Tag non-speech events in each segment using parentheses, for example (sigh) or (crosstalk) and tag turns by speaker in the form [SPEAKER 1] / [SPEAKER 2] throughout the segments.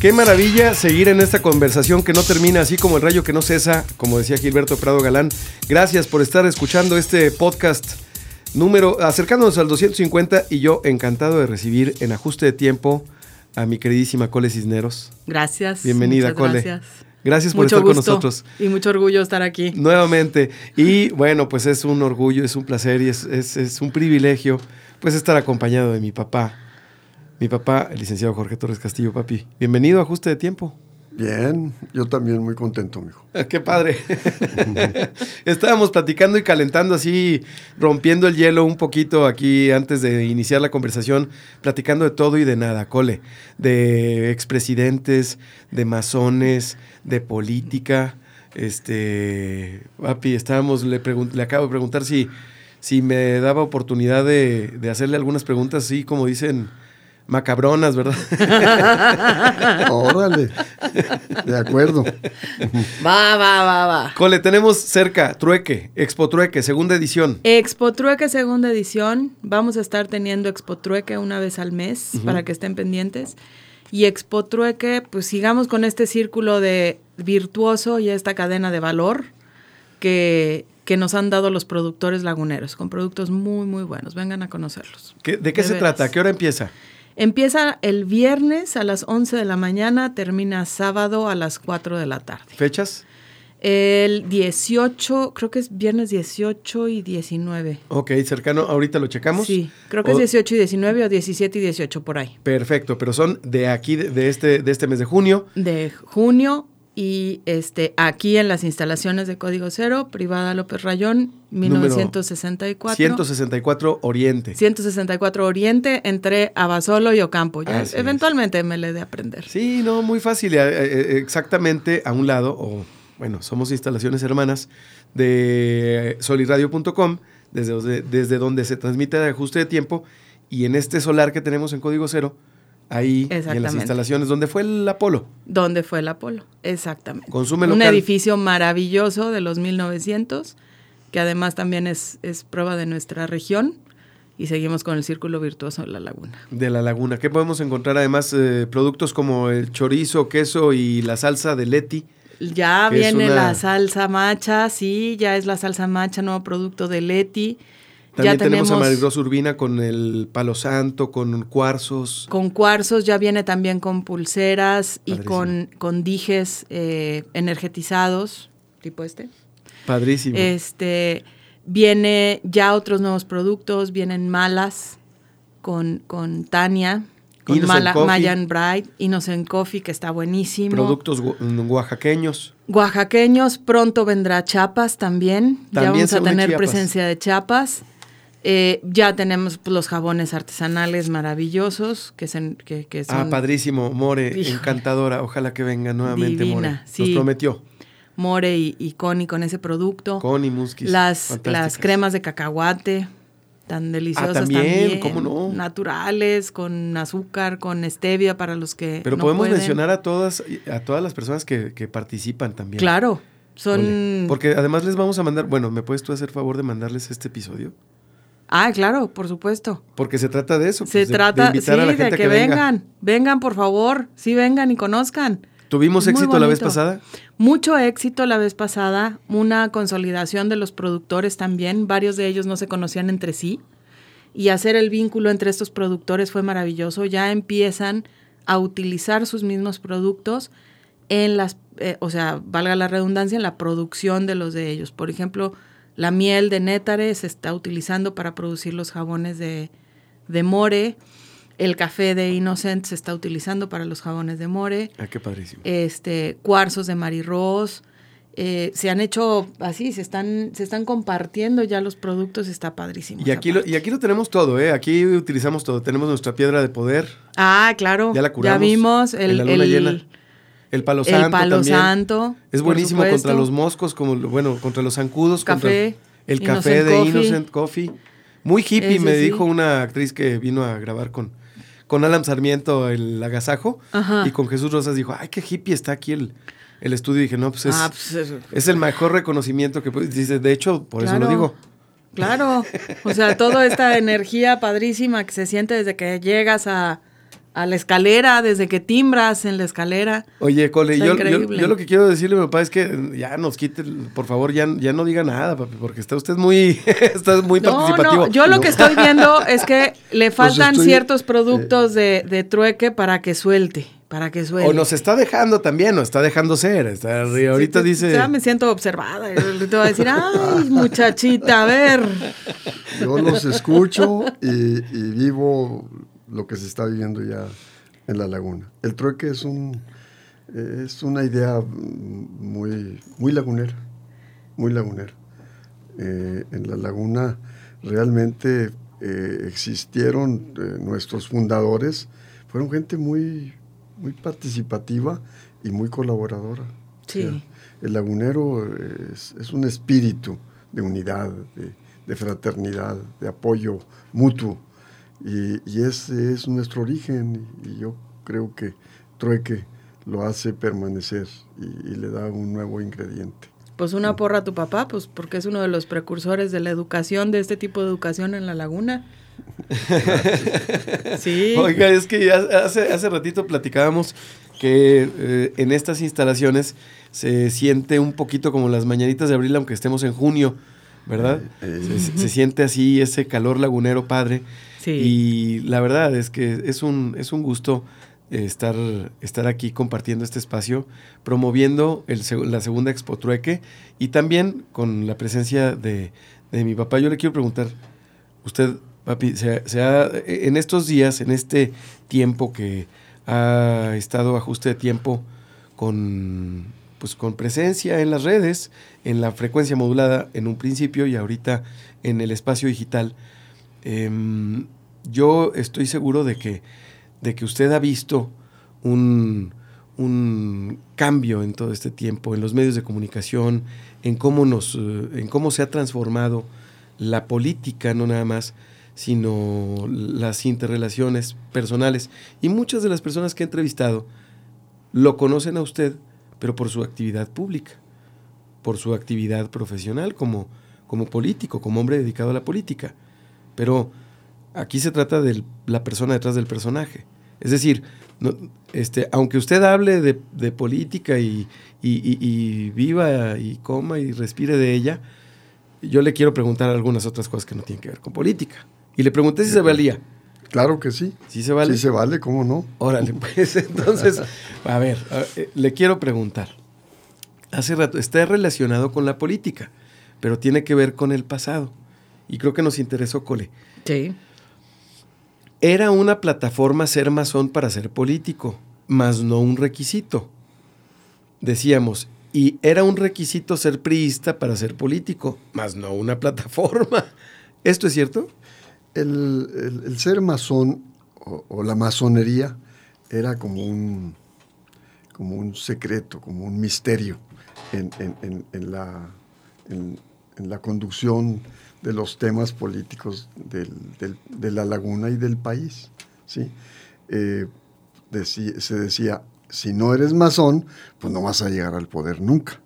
[SPEAKER 1] qué maravilla seguir en esta conversación que no termina así como el rayo que no cesa, como decía Gilberto Prado Galán. Gracias por estar escuchando este podcast número, acercándonos al 250 y yo encantado de recibir en ajuste de tiempo a mi queridísima Cole Cisneros.
[SPEAKER 2] Gracias.
[SPEAKER 1] Bienvenida, Cole.
[SPEAKER 2] Gracias.
[SPEAKER 1] Gracias por
[SPEAKER 2] Mucho
[SPEAKER 1] estar con nosotros.
[SPEAKER 2] Y mucho orgullo estar aquí.
[SPEAKER 1] Nuevamente. Y bueno, pues es un orgullo, es un placer y es, es- es un privilegio pues estar acompañado de mi papá. Mi papá, el licenciado Jorge Torres Castillo, papi. Bienvenido a Ajuste de Tiempo.
[SPEAKER 3] Bien, yo también muy contento, mijo. (laughs)
[SPEAKER 1] Qué padre. (laughs) Estábamos platicando y calentando así, rompiendo el hielo un poquito aquí antes de iniciar la conversación, platicando de todo y de nada, Cole. De expresidentes, de masones, de política. Este, papi, estábamos, le, le acabo de preguntar si, si me daba oportunidad de, de hacerle algunas preguntas así, como dicen, macabronas, ¿verdad? (laughs)
[SPEAKER 3] Órale. De acuerdo.
[SPEAKER 2] Va, va, va, va.
[SPEAKER 1] Cole, tenemos cerca Trueque, Expo Trueque, segunda edición.
[SPEAKER 2] Expo Trueque segunda edición. Vamos a estar teniendo Expo Trueque una vez al mes para que estén pendientes. Y Expo Trueque, pues sigamos con este círculo de virtuoso y esta cadena de valor que, que nos han dado los productores laguneros, con productos muy, muy buenos. Vengan a conocerlos.
[SPEAKER 1] ¿Qué- ¿De qué
[SPEAKER 2] De
[SPEAKER 1] se
[SPEAKER 2] veras.
[SPEAKER 1] trata? ¿A qué hora empieza?
[SPEAKER 2] Empieza el viernes a las 11 de la mañana, termina sábado a las 4 de la tarde.
[SPEAKER 1] ¿Fechas?
[SPEAKER 2] El 18, creo que es viernes 18 y 19.
[SPEAKER 1] Ok, cercano, ahorita lo checamos.
[SPEAKER 2] Sí, creo que
[SPEAKER 1] O-
[SPEAKER 2] es 18 y 19 o 17 y 18 por ahí.
[SPEAKER 1] Perfecto, pero son de aquí, de, de este, de este mes de junio.
[SPEAKER 2] De junio y este aquí en las instalaciones de Código Cero, Privada López Rayón, 1964.
[SPEAKER 1] 164 Oriente.
[SPEAKER 2] 164 Oriente, entre Abasolo y Ocampo. Ya
[SPEAKER 1] Así es.
[SPEAKER 2] eventualmente me le de aprender.
[SPEAKER 1] Sí, no, muy fácil. eh, eh, exactamente a un lado, o bueno, somos instalaciones hermanas de soliradio.com, desde, desde donde se transmite el ajuste de tiempo, y en este solar que tenemos en Código Cero, ahí en las instalaciones, donde fue el Apolo.
[SPEAKER 2] ¿Dónde fue el Apolo? Exactamente.
[SPEAKER 1] Consume
[SPEAKER 2] Un
[SPEAKER 1] local.
[SPEAKER 2] edificio maravilloso de los 1900, que además también es, es prueba de nuestra región. Y seguimos con el círculo virtuoso de la laguna.
[SPEAKER 1] De la laguna. ¿Qué podemos encontrar? Además, eh, productos como el chorizo, queso y la salsa de Leti.
[SPEAKER 2] Ya viene
[SPEAKER 1] una-
[SPEAKER 2] la salsa macha, sí, ya es la salsa macha, nuevo producto de Leti.
[SPEAKER 1] También
[SPEAKER 2] ya
[SPEAKER 1] tenemos,
[SPEAKER 2] tenemos,
[SPEAKER 1] a Marigros Urbina con el palo santo, con cuarzos.
[SPEAKER 2] con cuarzos, ya viene también con pulseras y con, con dijes eh, energetizados, tipo este.
[SPEAKER 1] Padrísimo.
[SPEAKER 2] Este, viene ya otros nuevos productos, vienen malas con, con Tania, con
[SPEAKER 1] Innocent
[SPEAKER 2] Mala,
[SPEAKER 1] Coffee.
[SPEAKER 2] Mayan Bright, Innocent Coffee, que está buenísimo.
[SPEAKER 1] Productos oaxaqueños.
[SPEAKER 2] Oaxaqueños, pronto vendrá Chiapas también. ya vamos a tener
[SPEAKER 1] Chiapas.
[SPEAKER 2] presencia de Chiapas. Eh, ya tenemos pues, los jabones artesanales maravillosos, que, se- que, que son
[SPEAKER 1] Ah, padrísimo. More,
[SPEAKER 2] Híjole.
[SPEAKER 1] encantadora. Ojalá que venga nuevamente
[SPEAKER 2] Divina,
[SPEAKER 1] More.
[SPEAKER 2] sí.
[SPEAKER 1] Nos prometió.
[SPEAKER 2] More y, y Connie con ese producto.
[SPEAKER 1] Connie Muskis.
[SPEAKER 2] las, las cremas de cacahuate, tan deliciosas
[SPEAKER 1] Ah, también,
[SPEAKER 2] también.
[SPEAKER 1] ¿cómo no?
[SPEAKER 2] Naturales, con azúcar, con stevia para los que
[SPEAKER 1] Pero
[SPEAKER 2] no
[SPEAKER 1] podemos
[SPEAKER 2] pueden.
[SPEAKER 1] mencionar a todas, a todas las personas que, que participan también.
[SPEAKER 2] Claro, son...
[SPEAKER 1] Ole. Porque además les vamos a mandar, bueno, ¿me puedes tú hacer favor de mandarles este episodio?
[SPEAKER 2] Ah, claro, por supuesto.
[SPEAKER 1] Porque se trata de eso.
[SPEAKER 2] Se
[SPEAKER 1] pues, de- de
[SPEAKER 2] trata,
[SPEAKER 1] invitar
[SPEAKER 2] sí,
[SPEAKER 1] a la
[SPEAKER 2] de que,
[SPEAKER 1] a que venga.
[SPEAKER 2] vengan. Vengan, por favor. Sí, vengan y conozcan.
[SPEAKER 1] ¿Tuvimos
[SPEAKER 2] Muy
[SPEAKER 1] éxito la vez pasada?
[SPEAKER 2] Mucho éxito la vez pasada, una consolidación de los productores también, varios de ellos no se conocían entre sí y hacer el vínculo entre estos productores fue maravilloso, ya empiezan a utilizar sus mismos productos en las, eh, o sea, valga la redundancia, en la producción de los de ellos. Por ejemplo, la miel de nétare se está utilizando para producir los jabones de, de more, el café de Innocent se está utilizando para los jabones de more
[SPEAKER 1] Ah, qué padrísimo.
[SPEAKER 2] este, cuarzos de marirros. eh, se han hecho así, se están, se están compartiendo ya los productos, está padrísimo.
[SPEAKER 1] Y aquí, lo, y aquí lo tenemos todo, ¿eh? Aquí utilizamos todo. Tenemos nuestra piedra de poder.
[SPEAKER 2] Ah, claro.
[SPEAKER 1] ya la curamos
[SPEAKER 2] vimos
[SPEAKER 1] en
[SPEAKER 2] el,
[SPEAKER 1] la luna
[SPEAKER 2] el-
[SPEAKER 1] llena. El palo santo.
[SPEAKER 2] El palo
[SPEAKER 1] también.
[SPEAKER 2] santo.
[SPEAKER 1] Es buenísimo contra los moscos, como bueno, contra los zancudos. contra
[SPEAKER 2] Café,
[SPEAKER 1] el
[SPEAKER 2] Innocent
[SPEAKER 1] café de
[SPEAKER 2] Coffee.
[SPEAKER 1] Innocent Coffee. Muy hippie,
[SPEAKER 2] Ese
[SPEAKER 1] me
[SPEAKER 2] sí.
[SPEAKER 1] dijo una actriz que vino a grabar con, con Alan Sarmiento el agasajo.
[SPEAKER 2] Ajá.
[SPEAKER 1] Y con Jesús Rosas dijo, ay, qué hippie está aquí el, el estudio. Y dije, no, pues es,
[SPEAKER 2] Ah, pues, es-
[SPEAKER 1] es el mejor reconocimiento que. Dice, de hecho, por eso lo digo.
[SPEAKER 2] Claro, (laughs) o sea, toda esta energía padrísima que se siente desde que llegas a, a la escalera, desde que timbras en la escalera.
[SPEAKER 1] Oye, Cole, yo, yo,
[SPEAKER 2] increíble.
[SPEAKER 1] yo lo que quiero decirle, mi papá, es que ya nos quite, por favor, ya, ya no diga nada, papi, porque está usted muy, (laughs) está muy
[SPEAKER 2] No,
[SPEAKER 1] participativo.
[SPEAKER 2] no, yo lo que estoy viendo es que (laughs) le faltan
[SPEAKER 3] estoy-
[SPEAKER 2] ciertos productos de, de trueque para que suelte, para que suelte.
[SPEAKER 1] O nos está dejando también, o está dejando ser. Está, ahorita
[SPEAKER 2] Sí,
[SPEAKER 1] dice.
[SPEAKER 2] Ya me siento observada. Te voy a decir, ay, muchachita, a ver.
[SPEAKER 3] Yo los escucho y, y vivo lo que se está viviendo ya en la laguna. El trueque es un es una idea muy, muy lagunera, muy lagunera. Eh, en la laguna realmente eh, existieron eh, nuestros fundadores, fueron gente muy, muy participativa y muy colaboradora.
[SPEAKER 2] Sí.
[SPEAKER 3] O sea, el lagunero es, es un espíritu de unidad, de, de fraternidad, de apoyo mutuo. Y, y ese es nuestro origen y yo creo que Trueque lo hace permanecer y, y le da un nuevo ingrediente.
[SPEAKER 2] Pues una porra a tu papá, pues porque es uno de los precursores de la educación, de este tipo de educación en la laguna. (laughs) Sí.
[SPEAKER 1] Oiga, es que ya hace, hace ratito platicábamos que eh, en estas instalaciones se siente un poquito como las mañanitas de abril, aunque estemos en junio, ¿verdad?
[SPEAKER 3] Eh,
[SPEAKER 1] Se, se (laughs) siente así ese calor lagunero padre.
[SPEAKER 2] Sí.
[SPEAKER 1] Y la verdad es que es un, es un gusto eh, estar, estar aquí compartiendo este espacio, promoviendo el, la segunda Expo Trueque y también con la presencia de, de mi papá. Yo le quiero preguntar, usted, papi, se, se ha- en estos días, en este tiempo que ha estado ajuste de tiempo con, pues, con presencia en las redes, en la frecuencia modulada en un principio y ahorita en el espacio digital, Em, yo estoy seguro de que, de que usted ha visto un, un cambio en todo este tiempo, en los medios de comunicación, en cómo, nos, en cómo se ha transformado la política, no nada más, sino las interrelaciones personales. Y muchas de las personas que he entrevistado lo conocen a usted, pero por su actividad pública, por su actividad profesional como, como político, como hombre dedicado a la política. Pero aquí se trata de la persona detrás del personaje. Es decir, no- este, aunque usted hable de, de política y, y- y- y viva y coma y respire de ella, yo le quiero preguntar algunas otras cosas que no tienen que ver con política. Y le pregunté si se valía.
[SPEAKER 3] Claro que sí.
[SPEAKER 1] ¿Sí se vale?
[SPEAKER 3] Sí se vale, ¿cómo no?
[SPEAKER 1] Órale, pues (laughs) entonces, a ver, a- eh, le quiero preguntar. Hace rato, está relacionado con la política, pero tiene que ver con el pasado. Y creo que nos interesó, Cole.
[SPEAKER 2] Sí.
[SPEAKER 1] Era una plataforma ser masón para ser político, mas no un requisito. Decíamos, y era un requisito ser priista para ser político, mas no una (laughs) plataforma. ¿Esto es cierto?
[SPEAKER 3] El, el- el ser masón o, o la masonería era como un, como un secreto, como un misterio en, en- en- en la, en- en la conducción de los temas políticos del- del- de la laguna y del país. ¿sí? Eh, decí- se decía, si no eres masón, pues no vas a llegar al poder nunca.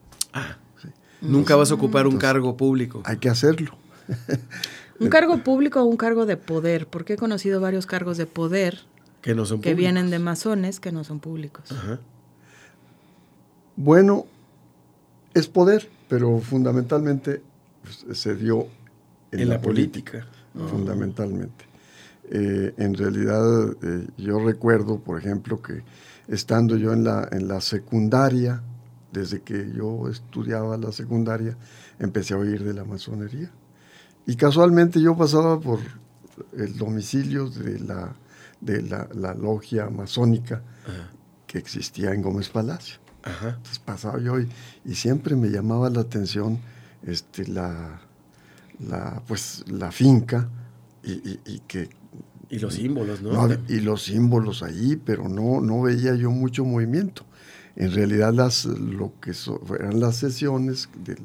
[SPEAKER 1] Nunca vas a ocupar un
[SPEAKER 3] Entonces,
[SPEAKER 1] cargo público.
[SPEAKER 3] Hay que hacerlo. (laughs)
[SPEAKER 2] Un cargo público o un cargo de poder, porque he conocido varios cargos de poder
[SPEAKER 1] Que no son
[SPEAKER 2] que
[SPEAKER 1] públicos.
[SPEAKER 2] vienen de masones que no son públicos.
[SPEAKER 1] Ajá.
[SPEAKER 3] Bueno, es poder, pero fundamentalmente pues, se dio en,
[SPEAKER 1] En
[SPEAKER 3] la,
[SPEAKER 1] la
[SPEAKER 3] política,
[SPEAKER 1] política.
[SPEAKER 3] fundamentalmente. Eh, en realidad, eh, yo recuerdo, por ejemplo, que estando yo en la, en la secundaria, desde que yo estudiaba la secundaria, empecé a oír de la masonería. Y casualmente yo pasaba por el domicilio de la, de la, la logia masónica
[SPEAKER 1] Ajá.
[SPEAKER 3] que existía en Gómez Palacio.
[SPEAKER 1] Ajá.
[SPEAKER 3] Entonces pasaba yo y, y siempre me llamaba la atención este, la, la, pues, la finca y, y- y que
[SPEAKER 1] Y los símbolos, ¿no?
[SPEAKER 3] y los símbolos ahí, pero no, no veía yo mucho movimiento. en realidad las, lo que eran las sesiones del,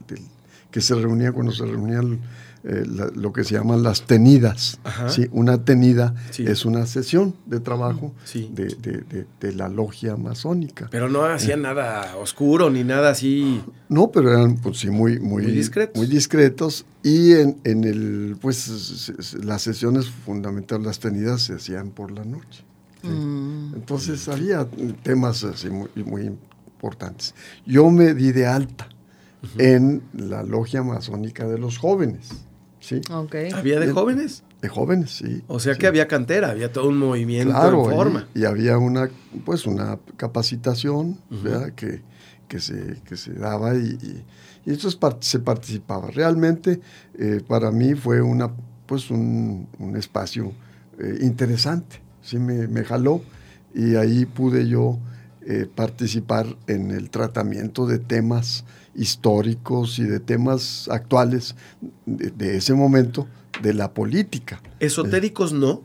[SPEAKER 3] que se reunían cuando se reunían eh, lo que se llaman las tenidas. ¿sí? Una tenida es una sesión de trabajo de, la logia masónica.
[SPEAKER 1] Pero no hacían nada oscuro ni nada así.
[SPEAKER 3] No, pero eran pues sí muy, muy, discretos. Muy discretos. Y en, en el, pues las sesiones fundamentales, las tenidas se hacían por la noche. Mm. Entonces había temas así muy, muy importantes. Yo me di de alta en la logia masónica de los jóvenes. ¿Sí?
[SPEAKER 1] ¿Había de jóvenes?
[SPEAKER 3] De jóvenes, sí.
[SPEAKER 1] O sea que había cantera, había todo un movimiento en forma.
[SPEAKER 3] Y, había una, pues una capacitación que, que, se, que se daba y, y, eso se participaba. Realmente eh, para mí fue una, pues un, un espacio eh, interesante, sí me, me, jaló y ahí pude yo eh, participar en el tratamiento de temas históricos y de temas actuales de, ese momento de la política.
[SPEAKER 1] ¿Esotéricos no?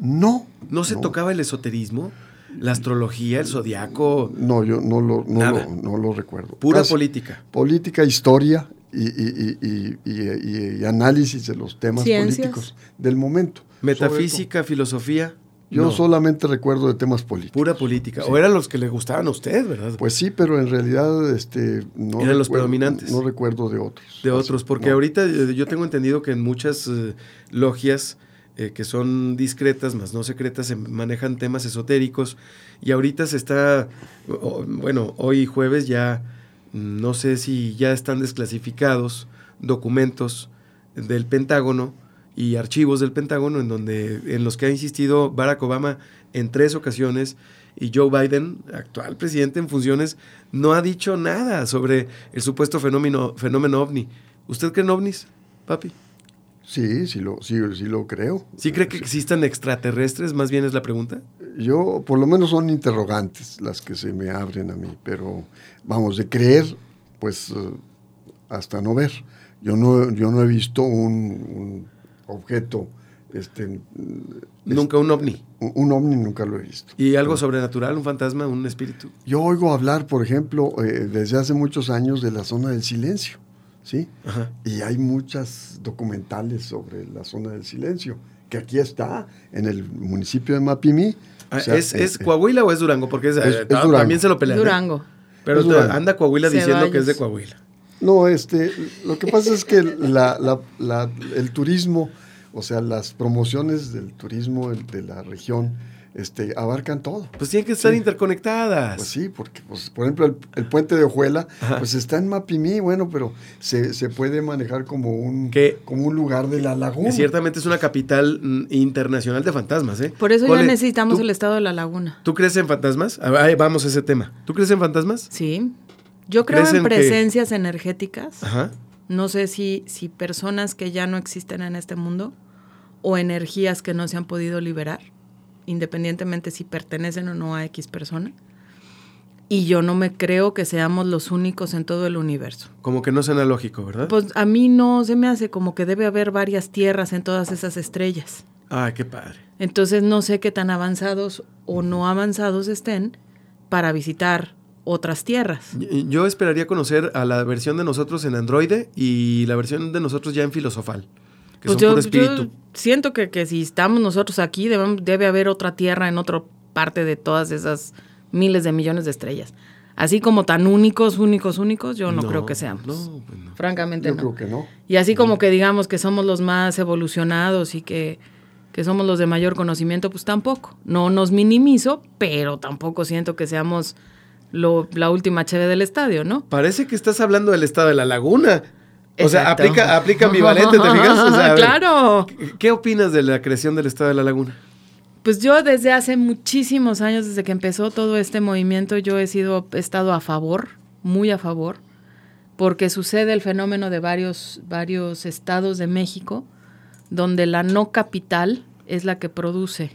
[SPEAKER 3] No.
[SPEAKER 1] ¿No se tocaba el esoterismo? ¿La astrología, el zodiaco?
[SPEAKER 3] No, yo no lo, no lo, recuerdo.
[SPEAKER 1] Pura política.
[SPEAKER 3] Política, historia y, análisis de los temas políticos del momento.
[SPEAKER 1] Metafísica, filosofía.
[SPEAKER 3] Yo solamente recuerdo de temas políticos.
[SPEAKER 1] Pura política. O eran los que le gustaban a usted, ¿verdad?
[SPEAKER 3] Pues sí, pero en realidad este,
[SPEAKER 1] no eran los predominantes.
[SPEAKER 3] No recuerdo de otros.
[SPEAKER 1] De otros, porque ahorita eh, yo tengo entendido que en muchas eh, logias eh, que son discretas, más no secretas, se manejan temas esotéricos. Y ahorita se está, bueno, hoy jueves ya, no sé si ya están desclasificados documentos del Pentágono y archivos del Pentágono en donde en los que ha insistido Barack Obama en tres ocasiones y Joe Biden, actual presidente en funciones, no ha dicho nada sobre el supuesto fenómeno, fenómeno ovni. ¿Usted cree en ovnis, papi?
[SPEAKER 3] Sí, sí lo, sí, sí lo creo.
[SPEAKER 1] ¿Sí cree que existan extraterrestres? Más bien es la pregunta.
[SPEAKER 3] Yo, por lo menos son interrogantes las que se me abren a mí, pero vamos, de creer, pues eh, hasta no ver. Yo no, yo no he visto un objeto. Este,
[SPEAKER 1] nunca un ovni.
[SPEAKER 3] Un, ovni nunca lo he visto.
[SPEAKER 1] ¿Y algo sobrenatural, un fantasma, un espíritu?
[SPEAKER 3] Yo oigo hablar, por ejemplo, eh, desde hace muchos años de la zona del silencio, ¿sí? Y hay muchas documentales sobre la zona del silencio, que aquí está, en el municipio de Mapimí.
[SPEAKER 1] Ah, ¿Es, ¿Es, eh, Coahuila o es Durango? Porque es, eh, también se lo pelean.
[SPEAKER 2] Durango.
[SPEAKER 1] Pero anda Coahuila diciendo que es de Coahuila.
[SPEAKER 3] No, este, lo que pasa es que la, la, el turismo, o sea, las promociones del turismo de la región, este, abarcan todo.
[SPEAKER 1] Pues tienen que estar interconectadas.
[SPEAKER 3] Pues sí, porque, pues, por ejemplo, el, puente de Ojuela, pues está en Mapimí, bueno, pero se, se puede manejar como un, como un lugar de la laguna.
[SPEAKER 1] Ciertamente es una capital mm, internacional de fantasmas, ¿eh?
[SPEAKER 2] Por eso ya necesitamos el estado de la laguna.
[SPEAKER 1] ¿Tú crees en fantasmas? Ahí vamos a ese tema. ¿Tú crees en fantasmas?
[SPEAKER 2] Sí. Yo creo en presencias energéticas. No sé si, si personas que ya no existen en este mundo o energías que no se han podido liberar, independientemente si pertenecen o no a X persona. Y yo no me creo que seamos los únicos en todo el universo.
[SPEAKER 1] Como que no suena lógico, ¿verdad?
[SPEAKER 2] Pues a mí no se me hace como que debe haber varias tierras en todas esas estrellas.
[SPEAKER 1] Ah, qué padre.
[SPEAKER 2] Entonces no sé qué tan avanzados o no avanzados estén para visitar otras tierras.
[SPEAKER 1] Yo esperaría conocer a la versión de nosotros en Android y la versión de nosotros ya en Filosofal. Que pues son yo, espíritu.
[SPEAKER 2] siento que, que, si estamos nosotros aquí, debe, debe haber otra tierra en otra parte de todas esas miles de millones de estrellas. Así como tan únicos, únicos, únicos, yo no, creo que seamos. No, pues Francamente
[SPEAKER 3] yo
[SPEAKER 2] no.
[SPEAKER 3] creo que no.
[SPEAKER 2] Y así como que digamos que somos los más evolucionados y que, que somos los de mayor conocimiento, pues tampoco. No nos minimizo, pero tampoco siento que seamos la última cheve del estadio, ¿no?
[SPEAKER 1] Parece que estás hablando del estado de la laguna. O sea, aplica, aplica ambivalente, ¿te fijas?
[SPEAKER 2] claro.
[SPEAKER 1] ¿qué, opinas de la creación del estado de la laguna?
[SPEAKER 2] Pues yo desde hace muchísimos años, desde que empezó todo este movimiento, yo he sido, he estado a favor, muy a favor, porque sucede el fenómeno de varios, varios estados de México, donde la no capital es la que produce.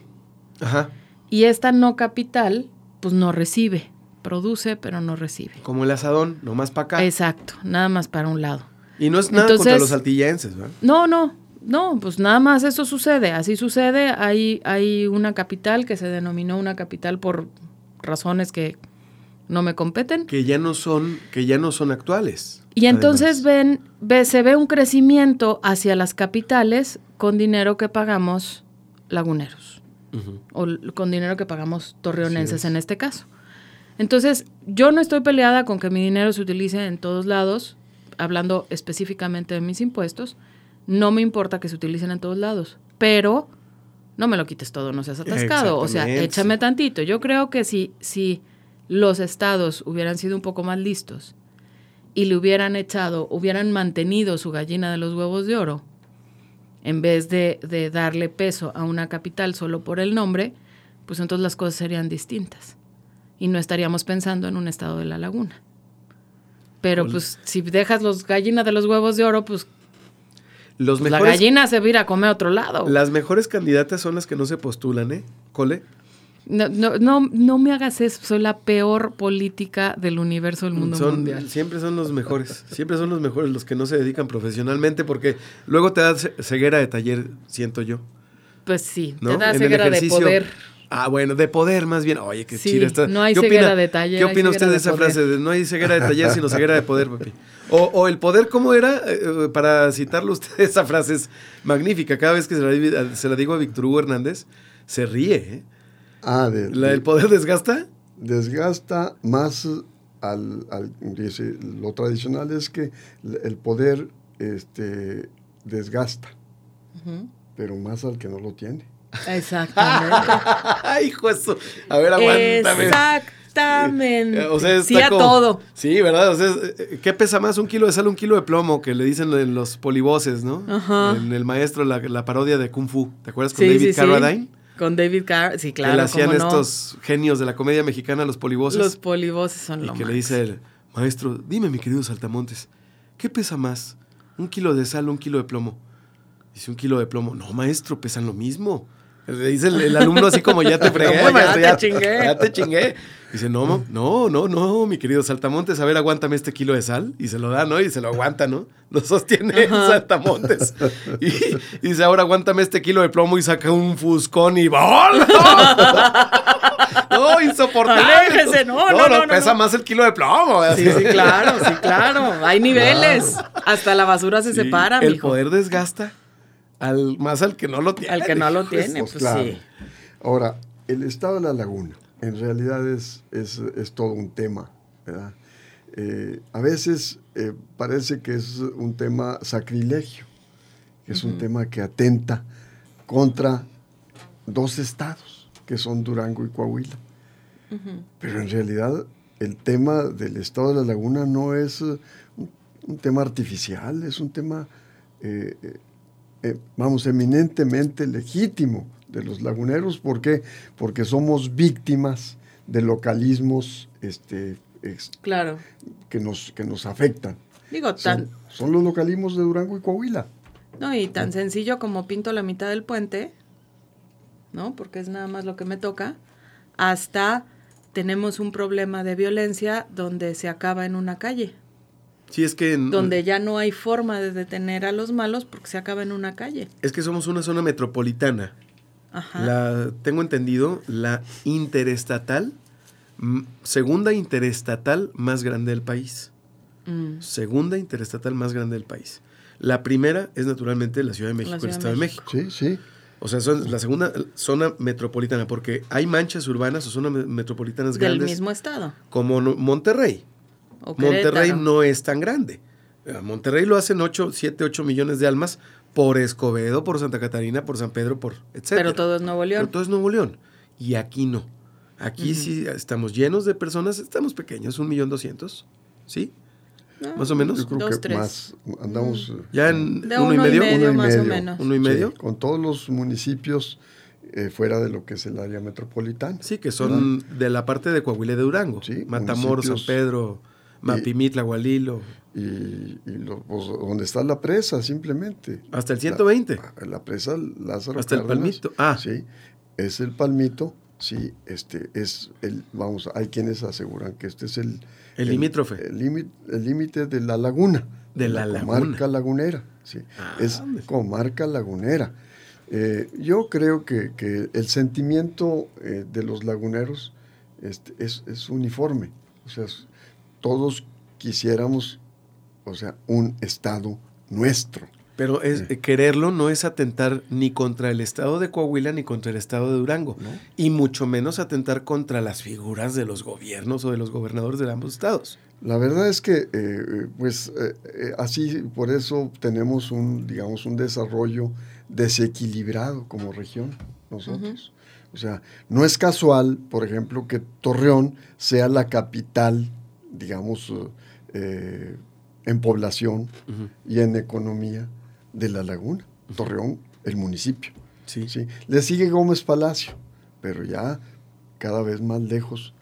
[SPEAKER 1] Ajá.
[SPEAKER 2] Y esta no capital, pues no recibe produce pero no recibe.
[SPEAKER 1] Como el asadón, nomás para acá.
[SPEAKER 2] Exacto, nada más para un lado.
[SPEAKER 1] Y no es nada contra los altillenses, ¿verdad?
[SPEAKER 2] No, no, no, pues nada más eso sucede, así sucede. Hay, hay una capital que se denominó una capital por razones que no me competen.
[SPEAKER 1] Que ya no son, que ya no son actuales.
[SPEAKER 2] Y entonces
[SPEAKER 1] además.
[SPEAKER 2] ven, ve, se ve un crecimiento hacia las capitales con dinero que pagamos laguneros o con dinero que pagamos torreonenses
[SPEAKER 3] es.
[SPEAKER 2] en este caso. Entonces, yo no estoy peleada con que mi dinero se utilice en todos lados, hablando específicamente de mis impuestos. No me importa que se utilicen en todos lados, pero no me lo quites todo, no seas atascado. O sea, échame tantito. Yo creo que si, si los estados hubieran sido un poco más listos y le hubieran echado, hubieran mantenido su gallina de los huevos de oro, en vez de, de darle peso a una capital solo por el nombre, pues entonces las cosas serían distintas. Y no estaríamos pensando en un estado de la laguna. Pero pues si dejas los gallinas de los huevos de oro, pues
[SPEAKER 1] Los
[SPEAKER 2] la
[SPEAKER 1] mejores,
[SPEAKER 2] gallina se va a ir a comer a otro lado.
[SPEAKER 1] las mejores candidatas son las que no se postulan, ¿eh? Cole.
[SPEAKER 2] No, no, no, no me hagas eso, soy la peor política del universo del mundo
[SPEAKER 1] Son-
[SPEAKER 2] mundial.
[SPEAKER 1] Siempre son los mejores. Siempre son los mejores los que no se dedican profesionalmente porque luego te da ce- ceguera de taller, siento yo.
[SPEAKER 2] Pues sí,
[SPEAKER 1] ¿no?
[SPEAKER 2] te da ceguera de poder.
[SPEAKER 1] Ah, bueno, de poder más bien. Oye, qué
[SPEAKER 2] Sí,
[SPEAKER 1] chida está.
[SPEAKER 2] no hay
[SPEAKER 1] ¿Qué
[SPEAKER 2] ceguera de taller,
[SPEAKER 1] ¿Qué opina usted de
[SPEAKER 2] de
[SPEAKER 1] esa
[SPEAKER 2] poder.
[SPEAKER 1] frase? de no hay ceguera de taller, sino ceguera de poder, papi. O, o el poder, ¿cómo era? Eh, para citarlo usted, (laughs) esa frase es magnífica. Cada vez que se la, se la digo a Víctor Hugo Hernández, se ríe. ¿eh?
[SPEAKER 3] Ah, de,
[SPEAKER 1] ¿La
[SPEAKER 3] de-
[SPEAKER 1] del poder desgasta?
[SPEAKER 3] desgasta más al, al- dice, lo tradicional es que el poder este, desgasta, pero más al que no lo tiene.
[SPEAKER 2] Exactamente. (laughs)
[SPEAKER 1] Ay, hijo de su- A ver, aguántame.
[SPEAKER 2] Exactamente.
[SPEAKER 1] O sea,
[SPEAKER 2] sí
[SPEAKER 1] está
[SPEAKER 2] a
[SPEAKER 1] como-
[SPEAKER 2] todo.
[SPEAKER 1] Sí, ¿verdad? O sea, eh, ¿qué pesa más? Un kilo de sal, un kilo de plomo, que le dicen en los polivoces, ¿no?
[SPEAKER 2] Ajá.
[SPEAKER 1] En el maestro, la, la parodia de Kung Fu. ¿Te acuerdas con
[SPEAKER 2] Sí,
[SPEAKER 1] David
[SPEAKER 2] sí, sí.
[SPEAKER 1] Carradine?
[SPEAKER 2] Con David Carr, sí, claro.
[SPEAKER 1] que le hacían
[SPEAKER 2] cómo no.
[SPEAKER 1] estos genios de la comedia mexicana, los polivoces.
[SPEAKER 2] Los polivoces son
[SPEAKER 1] y
[SPEAKER 2] lo
[SPEAKER 1] que le dice el maestro, dime mi querido Saltamontes, ¿qué pesa más? ¿Un kilo de sal o un kilo de plomo? Dice, un kilo de plomo. No, maestro, pesan lo mismo. Le dice el, el alumno así como ya te (laughs) fregué,
[SPEAKER 2] ya te chingué. (laughs)
[SPEAKER 1] Ya te chingué. Dice, no, no, no, no, mi querido Saltamontes, a ver, aguántame este kilo de sal. Y se lo da, ¿no? Y se lo aguanta, ¿no? Lo sostiene
[SPEAKER 2] Ajá.
[SPEAKER 1] Saltamontes. Y, (laughs) y dice, ahora aguántame este kilo de plomo y saca un fuscón y ¡bola! No, insoportable.
[SPEAKER 2] Aléjese, no, no, no, no,
[SPEAKER 1] pesa más el kilo de plomo.
[SPEAKER 2] Sí, sí, claro, sí, claro. Hay niveles. Hasta la basura se
[SPEAKER 1] Sí,
[SPEAKER 2] separa,
[SPEAKER 1] El
[SPEAKER 2] mijo.
[SPEAKER 1] poder desgasta al más al que no lo tiene.
[SPEAKER 2] Al que no lo tiene,
[SPEAKER 3] Pues
[SPEAKER 2] pues
[SPEAKER 3] claro.
[SPEAKER 2] sí.
[SPEAKER 3] Ahora, el estado de la laguna, en realidad es, es, es todo un tema, ¿verdad? Eh, a veces eh, parece que es un tema sacrilegio, que es un tema que atenta contra dos estados, que son Durango y Coahuila. Pero en realidad el tema del estado de la laguna no es un, un tema artificial, es un tema, eh, eh, vamos, eminentemente legítimo de los laguneros. ¿Por qué? Porque somos víctimas de localismos este,
[SPEAKER 2] Claro.
[SPEAKER 3] que, nos, que nos afectan.
[SPEAKER 2] Digo, tan,
[SPEAKER 3] Son, son los localismos de Durango y Coahuila.
[SPEAKER 2] no, y tan sencillo como pinto la mitad del puente, ¿no? Porque es nada más lo que me toca, hasta tenemos un problema de violencia donde se acaba en una calle,
[SPEAKER 1] Sí, es que. en-
[SPEAKER 2] donde ya no hay forma de detener a los malos porque se acaba en una calle.
[SPEAKER 1] Es que somos una zona metropolitana.
[SPEAKER 2] Ajá.
[SPEAKER 1] La, tengo entendido, la interestatal, segunda interestatal más grande del país.
[SPEAKER 2] Mm.
[SPEAKER 1] Segunda interestatal más grande del país. La primera es naturalmente la Ciudad de México,
[SPEAKER 2] Ciudad
[SPEAKER 1] el
[SPEAKER 2] de
[SPEAKER 1] Estado de
[SPEAKER 2] México.
[SPEAKER 1] México.
[SPEAKER 3] Sí, sí.
[SPEAKER 1] O sea, son la segunda zona metropolitana, porque hay manchas urbanas o zonas me- metropolitanas
[SPEAKER 2] Del
[SPEAKER 1] grandes
[SPEAKER 2] mismo estado.
[SPEAKER 1] como Monterrey.
[SPEAKER 2] O
[SPEAKER 1] Monterrey
[SPEAKER 2] Querétaro.
[SPEAKER 1] no es tan grande. A Monterrey lo hacen 8, 7, 8 millones de almas por Escobedo, por Santa Catarina, por San Pedro, por etcétera.
[SPEAKER 2] Pero todo es Nuevo León.
[SPEAKER 1] Pero todo es Nuevo León. Y aquí no. Aquí sí estamos llenos de personas, estamos pequeños, un millón doscientos, ¿sí?
[SPEAKER 2] Ah,
[SPEAKER 1] Más o menos.
[SPEAKER 3] Yo creo
[SPEAKER 2] Dos,
[SPEAKER 3] que
[SPEAKER 2] tres.
[SPEAKER 3] más andamos... eh,
[SPEAKER 1] Ya en
[SPEAKER 2] De
[SPEAKER 1] uno, y
[SPEAKER 2] uno y
[SPEAKER 1] medio.
[SPEAKER 2] medio.
[SPEAKER 3] uno y
[SPEAKER 2] más o
[SPEAKER 3] medio.
[SPEAKER 2] menos.
[SPEAKER 1] Uno y medio.
[SPEAKER 3] Sí, con todos los municipios eh, fuera de lo que es el área metropolitana.
[SPEAKER 1] Sí, que son de la parte de Coahuila y de Durango.
[SPEAKER 3] Sí,
[SPEAKER 1] Matamoros, San. Pedro, Mapimitla, Gualilo,
[SPEAKER 3] Y, y lo- pues, donde está la presa, simplemente.
[SPEAKER 1] hasta el 120.
[SPEAKER 3] La, la presa Lázaro
[SPEAKER 1] Hasta el Palmito. Ah.
[SPEAKER 3] Sí, es el palmito. Sí, este es el, vamos, hay quienes aseguran que este es el...
[SPEAKER 1] El limítrofe.
[SPEAKER 3] El límite de la laguna.
[SPEAKER 1] De la
[SPEAKER 3] comarca
[SPEAKER 1] laguna.
[SPEAKER 3] lagunera. Sí,
[SPEAKER 1] Ah,
[SPEAKER 3] es
[SPEAKER 1] hombre.
[SPEAKER 3] comarca lagunera. Eh, yo creo que, que el sentimiento eh, de los laguneros este, es, es uniforme. O sea, todos quisiéramos, o sea, un Estado nuestro.
[SPEAKER 1] Pero es, eh, quererlo no es atentar ni contra el Estado de Coahuila ni contra el Estado de Durango. Y mucho menos atentar contra las figuras de los gobiernos o de los gobernadores de ambos estados.
[SPEAKER 3] La verdad es que, eh, pues, eh, así, por eso tenemos un, digamos, un desarrollo desequilibrado como región nosotros. O sea, no es casual, por ejemplo, que Torreón sea la capital, digamos, en población y en economía de la laguna. Torreón, el municipio.
[SPEAKER 1] Sí.
[SPEAKER 3] ¿sí? Le sigue Gómez Palacio, pero ya cada vez más lejos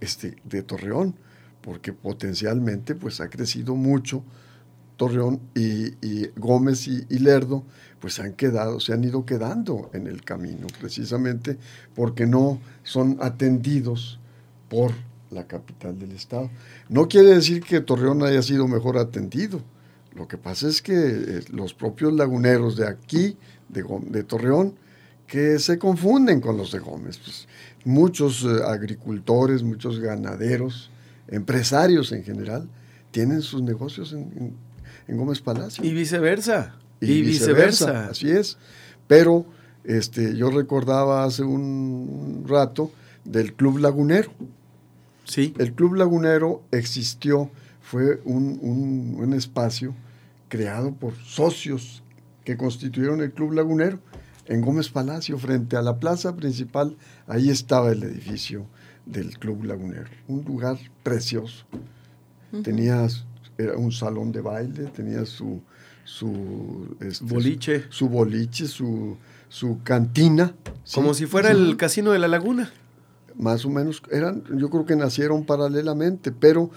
[SPEAKER 3] este, de Torreón, porque potencialmente pues ha crecido mucho Torreón y, Gómez y, Lerdo pues han quedado, se han ido quedando en el camino, precisamente porque no son atendidos por la capital del estado. No quiere decir que Torreón haya sido mejor atendido, lo que pasa es que eh, los propios laguneros de aquí, de, Torreón, que se confunden con los de Gómez. Pues, muchos eh, agricultores, muchos ganaderos, empresarios en general, tienen sus negocios en, Gómez Palacio.
[SPEAKER 1] Y viceversa. Y, viceversa.
[SPEAKER 3] Así es. Pero este, yo recordaba hace un rato del Club Lagunero.
[SPEAKER 1] Sí.
[SPEAKER 3] El Club Lagunero existió, fue un, un espacio creado por socios que constituyeron el Club Lagunero en Gómez Palacio, frente a la plaza principal. Ahí estaba el edificio del Club Lagunero, un lugar precioso. Tenía era un salón de baile, tenía su, su
[SPEAKER 1] este, boliche,
[SPEAKER 3] su, boliche, su, su cantina.
[SPEAKER 1] Como si fuera el casino de la laguna.
[SPEAKER 3] Más o menos, eran, yo creo que nacieron paralelamente, pero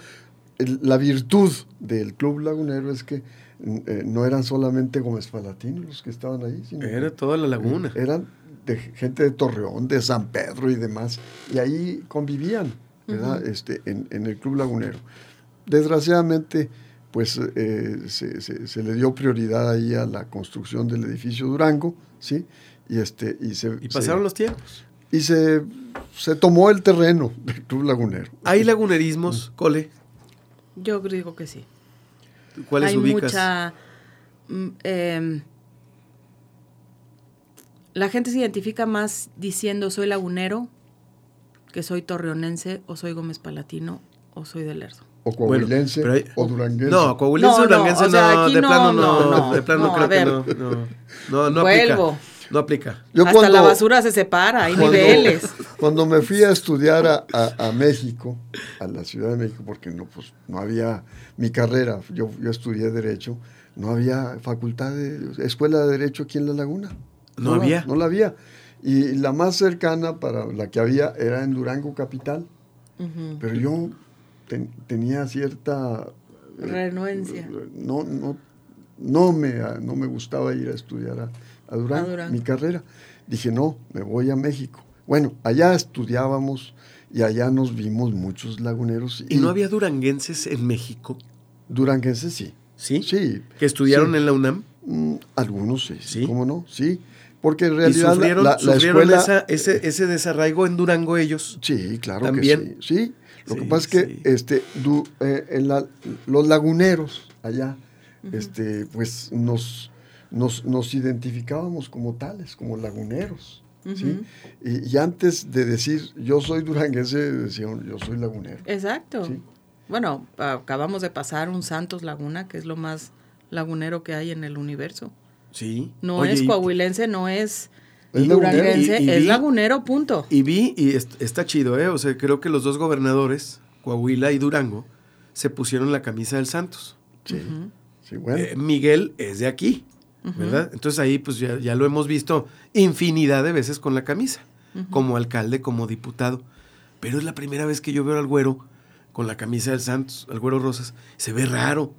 [SPEAKER 3] la virtud del Club Lagunero es que eh, no eran solamente Gómez Palatinos los que estaban ahí, sino
[SPEAKER 1] era toda la laguna.
[SPEAKER 3] eran de gente de Torreón, de San Pedro y demás, y ahí convivían, este, en, el Club Lagunero. Desgraciadamente, pues eh, se, le dio prioridad ahí a la construcción del edificio Durango, ¿sí? Y, este, y, se,
[SPEAKER 1] y pasaron los tiempos.
[SPEAKER 3] Y se, se tomó el terreno del Club Lagunero.
[SPEAKER 1] ¿Hay lagunerismos, Cole?
[SPEAKER 2] Yo digo que sí.
[SPEAKER 1] ¿Cuáles
[SPEAKER 2] Hay
[SPEAKER 1] ubicas?
[SPEAKER 2] mucha... Em, la gente se identifica más diciendo soy lagunero que soy torreonense o soy Gómez Palatino o soy de Lerdo.
[SPEAKER 3] O coahuilense o duranguense.
[SPEAKER 1] No, coahuilense o duranguense no, de plano no, de plano creo que no, no, no,
[SPEAKER 2] Vuelvo.
[SPEAKER 1] aplica. No aplica.
[SPEAKER 2] Hasta la basura se separa, hay niveles.
[SPEAKER 3] Cuando me fui a estudiar a, a, México, a la Ciudad de México, porque no, pues, no había mi carrera, yo, yo estudié Derecho, no había facultad de, escuela de Derecho aquí en La Laguna.
[SPEAKER 1] No, había.
[SPEAKER 3] no la había. Y la más cercana para la que había era en Durango Capital. Pero yo tenía cierta...
[SPEAKER 2] Eh, Renuencia.
[SPEAKER 3] no, no, no, me, no me gustaba ir a estudiar a, a Durango, mi carrera. Dije, no, me voy a México. Bueno, allá estudiábamos y allá nos vimos muchos laguneros.
[SPEAKER 1] ¿Y, no había duranguenses en México?
[SPEAKER 3] Duranguenses sí.
[SPEAKER 1] ¿Sí?
[SPEAKER 3] Sí.
[SPEAKER 1] ¿Que estudiaron en la UNAM?
[SPEAKER 3] Mm, algunos sí, sí. ¿Cómo no? Sí. Porque en realidad
[SPEAKER 1] sufrieron, la, escuela... ese, ese, desarraigo en Durango ellos.
[SPEAKER 3] Sí, claro ¿También? que sí. Sí. Lo que pasa es que este, eh, en los laguneros allá, este, pues nos nos, nos identificábamos como tales, como laguneros. ¿sí? y, antes de decir yo soy duranguense, decían yo soy lagunero.
[SPEAKER 2] Exacto. Bueno, acabamos de pasar un Santos Laguna, que es lo más lagunero que hay en el universo.
[SPEAKER 1] Sí.
[SPEAKER 2] No es coahuilense, no es, duranguense, es lagunero, punto.
[SPEAKER 1] Y vi, y está chido, ¿eh? O sea, creo que los dos gobernadores, Coahuila y Durango, se pusieron la camisa del Santos.
[SPEAKER 3] Sí. sí bueno.
[SPEAKER 1] Eh, Miguel es de aquí. ¿Verdad? Entonces ahí pues ya, lo hemos visto infinidad de veces con la camisa, como alcalde, como diputado. Pero es la primera vez que yo veo al güero con la camisa del Santos, al güero Rosas. Se ve raro.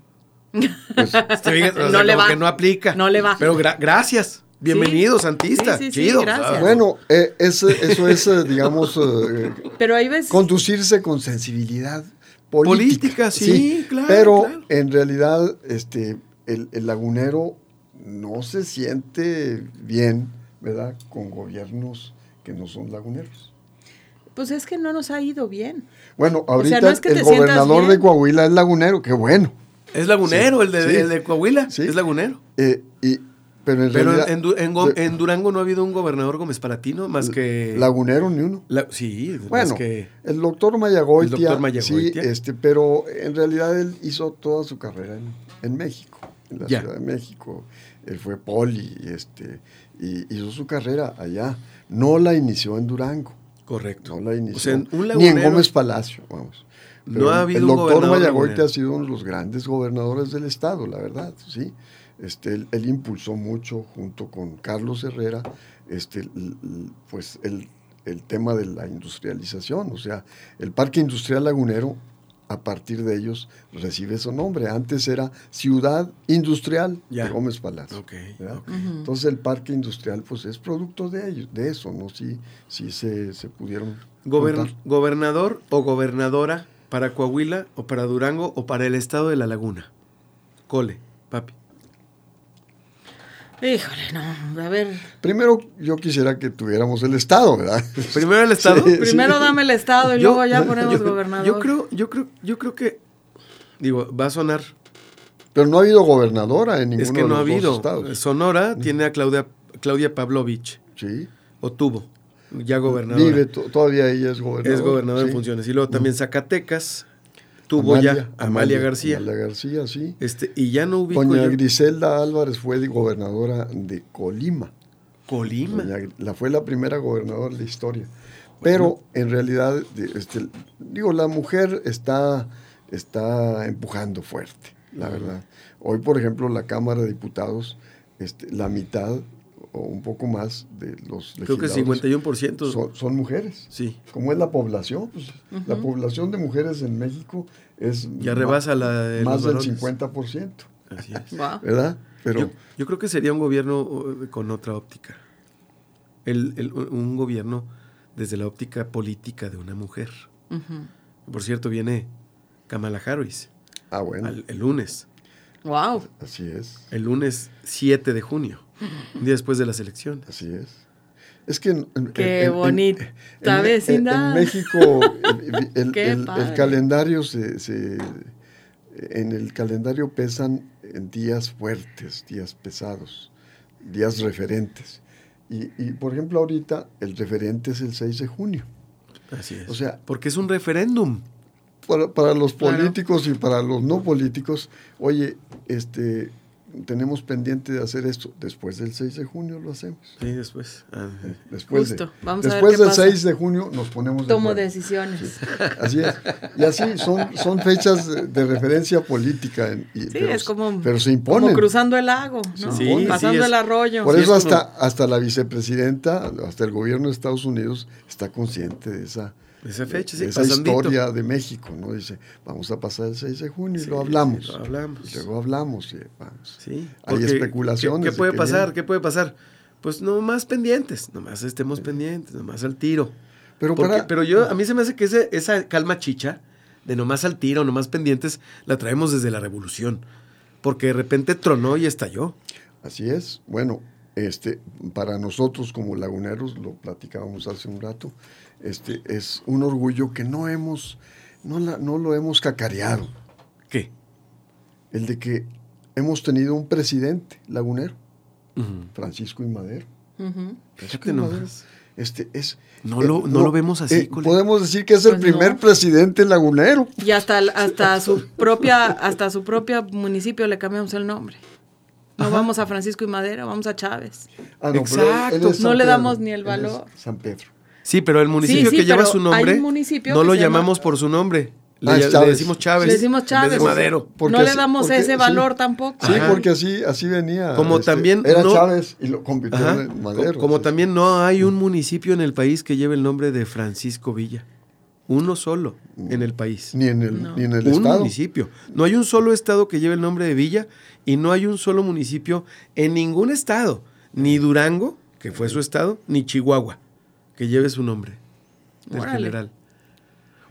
[SPEAKER 1] Pues, (laughs) no le va. que no aplica.
[SPEAKER 2] No le va.
[SPEAKER 1] Pero gracias. Bienvenido, Santista. Chido.
[SPEAKER 3] bueno, eh, eso, es, eh, digamos, eh,
[SPEAKER 2] pero ahí ves...
[SPEAKER 3] conducirse con sensibilidad política.
[SPEAKER 1] sí, claro.
[SPEAKER 3] Pero en realidad, este, el, el lagunero no se siente bien, ¿verdad?, con gobiernos que no son laguneros.
[SPEAKER 2] Pues es que no nos ha ido bien.
[SPEAKER 3] Bueno,
[SPEAKER 2] sea,
[SPEAKER 3] ahorita
[SPEAKER 2] no es que
[SPEAKER 3] el gobernador de. Coahuila es lagunero, qué bueno.
[SPEAKER 1] Es lagunero,
[SPEAKER 3] Sí,
[SPEAKER 1] el, de,
[SPEAKER 3] sí.
[SPEAKER 1] el de Coahuila.
[SPEAKER 3] Sí.
[SPEAKER 1] Es lagunero.
[SPEAKER 3] Eh, y, pero en
[SPEAKER 1] Pero
[SPEAKER 3] realidad...
[SPEAKER 1] en, Du- en Go-
[SPEAKER 3] de-
[SPEAKER 1] en Durango no ha habido un gobernador Gómez Palatino más que.
[SPEAKER 3] Lagunero ni uno.
[SPEAKER 1] la- sí, más
[SPEAKER 3] Bueno,
[SPEAKER 1] que.
[SPEAKER 3] el doctor Mayagoitia,
[SPEAKER 1] El doctor Mayagoitia.
[SPEAKER 3] sí, este, pero en realidad él hizo toda su carrera en, en México, en la
[SPEAKER 1] Ya.
[SPEAKER 3] Ciudad de México. Él fue poli, este, y hizo su carrera allá. No la inició en Durango,
[SPEAKER 1] Correcto.
[SPEAKER 3] no la inició
[SPEAKER 1] O sea, un
[SPEAKER 3] ni en Gómez Palacio, vamos.
[SPEAKER 1] No
[SPEAKER 3] Pero
[SPEAKER 1] ha habido
[SPEAKER 3] el doctor
[SPEAKER 1] lagunero.
[SPEAKER 3] ha sido uno de los grandes gobernadores del estado, la verdad, sí. Este, él, él impulsó mucho junto con Carlos Herrera, este, l- l- pues el, el tema de la industrialización, o sea, el parque industrial lagunero, a partir de ellos recibe su nombre. Antes era Ciudad Industrial
[SPEAKER 1] Ya.
[SPEAKER 3] de Gómez Palacio. Entonces el parque industrial, pues es producto de ellos, de eso, ¿no? Sí, sí se, se pudieron. Juntar.
[SPEAKER 1] gobernador o gobernadora para Coahuila o para Durango o para el estado de La Laguna. Cole, papi.
[SPEAKER 2] Híjole, no, a ver.
[SPEAKER 3] Primero, yo quisiera que tuviéramos el Estado, ¿verdad?
[SPEAKER 1] Primero el estado.
[SPEAKER 3] Sí.
[SPEAKER 2] Primero dame el estado y
[SPEAKER 1] Yo-
[SPEAKER 2] luego ya (laughs) ponemos
[SPEAKER 1] yo-
[SPEAKER 2] gobernador.
[SPEAKER 1] Yo creo, yo creo, yo creo que. Digo, va a sonar.
[SPEAKER 3] Pero no ha habido gobernadora en ninguno
[SPEAKER 1] es que
[SPEAKER 3] de
[SPEAKER 1] no ha
[SPEAKER 3] los
[SPEAKER 1] habido.
[SPEAKER 3] estados.
[SPEAKER 1] Sonora tiene a Claudia, Claudia Pavlovich.
[SPEAKER 3] Sí.
[SPEAKER 1] O tuvo. Ya gobernadora.
[SPEAKER 3] Vive, to- todavía ella es gobernadora.
[SPEAKER 1] es gobernadora en funciones. Y luego también Zacatecas. Tuvo ya Amalia, García.
[SPEAKER 3] Amalia García, sí.
[SPEAKER 1] Este, y ya no ubico
[SPEAKER 3] Doña
[SPEAKER 1] yo.
[SPEAKER 3] Griselda Álvarez fue de gobernadora de Colima.
[SPEAKER 1] Colima.
[SPEAKER 3] Doña la fue la primera gobernadora de la historia. Pero en realidad, este, digo, la mujer está, está empujando fuerte, la verdad. Hoy, por ejemplo, la Cámara de Diputados, este, la mitad o un poco más de los
[SPEAKER 1] Creo que
[SPEAKER 3] legisladores
[SPEAKER 1] 51%.
[SPEAKER 3] son, son mujeres.
[SPEAKER 1] Sí.
[SPEAKER 3] ¿Cómo es la población? Pues, La población de mujeres en México es
[SPEAKER 1] Ya rebasa la de
[SPEAKER 3] más del
[SPEAKER 1] varones.
[SPEAKER 3] 50%,
[SPEAKER 1] Así es.
[SPEAKER 3] ¿verdad? Pero
[SPEAKER 1] yo, yo creo que sería un gobierno uh, con otra óptica. El- el- un gobierno desde la óptica política de una mujer. Por cierto, viene Kamala Harris
[SPEAKER 3] ah bueno,
[SPEAKER 1] al- el lunes.
[SPEAKER 2] Guau.
[SPEAKER 3] así es.
[SPEAKER 1] El lunes 7 de junio, un (laughs) día después de las elecciones.
[SPEAKER 3] Así es. Es que en, en-
[SPEAKER 2] Qué
[SPEAKER 3] en- en-
[SPEAKER 2] bonita
[SPEAKER 3] en- en-
[SPEAKER 2] vecindad.
[SPEAKER 3] En México el, el- (laughs)
[SPEAKER 2] Qué
[SPEAKER 3] el- el
[SPEAKER 2] padre.
[SPEAKER 3] calendario se, se- en el calendario pesan en días fuertes, días pesados, días referentes. Y, y, por ejemplo ahorita el referente es el 6 de junio.
[SPEAKER 1] Así es.
[SPEAKER 3] O sea,
[SPEAKER 1] porque es un referéndum.
[SPEAKER 3] para, para los
[SPEAKER 2] Claro.
[SPEAKER 3] políticos y para los no políticos, oye, este tenemos pendiente de hacer esto. Después del 6 de junio lo hacemos.
[SPEAKER 1] Sí, después. Ah, sí.
[SPEAKER 3] Después,
[SPEAKER 2] Justo.
[SPEAKER 3] de-
[SPEAKER 2] Vamos a ver
[SPEAKER 3] después
[SPEAKER 2] qué
[SPEAKER 3] del
[SPEAKER 2] pasa.
[SPEAKER 3] 6 de junio nos ponemos de
[SPEAKER 2] Tomo decisiones.
[SPEAKER 3] Así es. Y así son, son fechas de, de referencia política. en- y-
[SPEAKER 2] Sí,
[SPEAKER 3] pero,
[SPEAKER 2] es como,
[SPEAKER 3] pero se
[SPEAKER 2] como
[SPEAKER 3] imponen.
[SPEAKER 2] cruzando el lago, ¿no?
[SPEAKER 3] Sí,
[SPEAKER 1] sí,
[SPEAKER 2] pasando
[SPEAKER 1] es-
[SPEAKER 2] el arroyo.
[SPEAKER 3] Por
[SPEAKER 1] Sí,
[SPEAKER 3] eso
[SPEAKER 1] es como-
[SPEAKER 3] hasta, hasta la vicepresidenta, hasta el gobierno de Estados Unidos está consciente de esa,
[SPEAKER 1] Esa fecha, sí,
[SPEAKER 3] esa
[SPEAKER 1] pasandito.
[SPEAKER 3] historia de México. ¿no? Dice, vamos a pasar el 6 de junio y
[SPEAKER 1] Sí,
[SPEAKER 3] lo hablamos.
[SPEAKER 1] sí, lo hablamos.
[SPEAKER 3] Y luego hablamos. y vamos.
[SPEAKER 1] Sí.
[SPEAKER 3] Hay especulaciones
[SPEAKER 1] ¿Qué, qué puede pasar?
[SPEAKER 3] viene.
[SPEAKER 1] ¿Qué puede pasar? Pues no más pendientes, nomás estemos pendientes, nomás al tiro.
[SPEAKER 3] Pero
[SPEAKER 1] Porque-
[SPEAKER 3] para,
[SPEAKER 1] pero yo, a mí se me hace que ese- esa calma chicha, de nomás al tiro, nomás pendientes, la traemos desde la revolución. Porque de repente tronó y estalló.
[SPEAKER 3] Así es. Bueno, este, para nosotros como laguneros, lo platicábamos hace un rato, este, es un orgullo que no hemos, no, la- no lo hemos cacareado.
[SPEAKER 1] ¿Qué?
[SPEAKER 3] El de que hemos tenido un presidente lagunero. Francisco y Madero.
[SPEAKER 1] Fíjate nomás.
[SPEAKER 3] Este es.
[SPEAKER 1] No lo- no lo vemos así, Cole.
[SPEAKER 3] podemos decir que es el
[SPEAKER 2] Pues
[SPEAKER 3] primer
[SPEAKER 2] no.
[SPEAKER 3] presidente lagunero.
[SPEAKER 2] Y hasta, hasta su propia, hasta su propio municipio le cambiamos el nombre. No vamos a Francisco y Madera, vamos a Chávez.
[SPEAKER 3] Ah, pero
[SPEAKER 1] Exacto.
[SPEAKER 2] No le damos ni el
[SPEAKER 3] él
[SPEAKER 2] valor.
[SPEAKER 3] es San Pedro.
[SPEAKER 1] Sí, pero el municipio
[SPEAKER 2] sí,
[SPEAKER 1] que lleva su nombre,
[SPEAKER 2] un municipio
[SPEAKER 1] no lo
[SPEAKER 2] llama-
[SPEAKER 1] llamamos por su nombre. Le,
[SPEAKER 3] Ah,
[SPEAKER 1] le decimos Chávez.
[SPEAKER 2] Le decimos Chávez.
[SPEAKER 1] de Madero.
[SPEAKER 3] Porque
[SPEAKER 2] no le damos
[SPEAKER 3] porque-
[SPEAKER 2] ese
[SPEAKER 3] sí.
[SPEAKER 2] valor tampoco.
[SPEAKER 3] Sí,
[SPEAKER 1] Ajá.
[SPEAKER 3] porque así, así venía. este,
[SPEAKER 1] Como también
[SPEAKER 3] Era
[SPEAKER 1] no-
[SPEAKER 3] Chávez y lo convirtió
[SPEAKER 1] Ajá.
[SPEAKER 3] en Madero.
[SPEAKER 1] Co- Como también no hay un municipio en el país que lleve el nombre de Francisco Villa. Uno solo en el país.
[SPEAKER 3] Ni en el,
[SPEAKER 2] No.
[SPEAKER 3] ni en el
[SPEAKER 1] un
[SPEAKER 3] estado.
[SPEAKER 1] municipio. No hay un solo estado que lleve el nombre de Villa y no hay un solo municipio en ningún estado. Ni Durango, que fue su estado, ni Chihuahua, que lleve su nombre del
[SPEAKER 2] Órale.
[SPEAKER 1] general.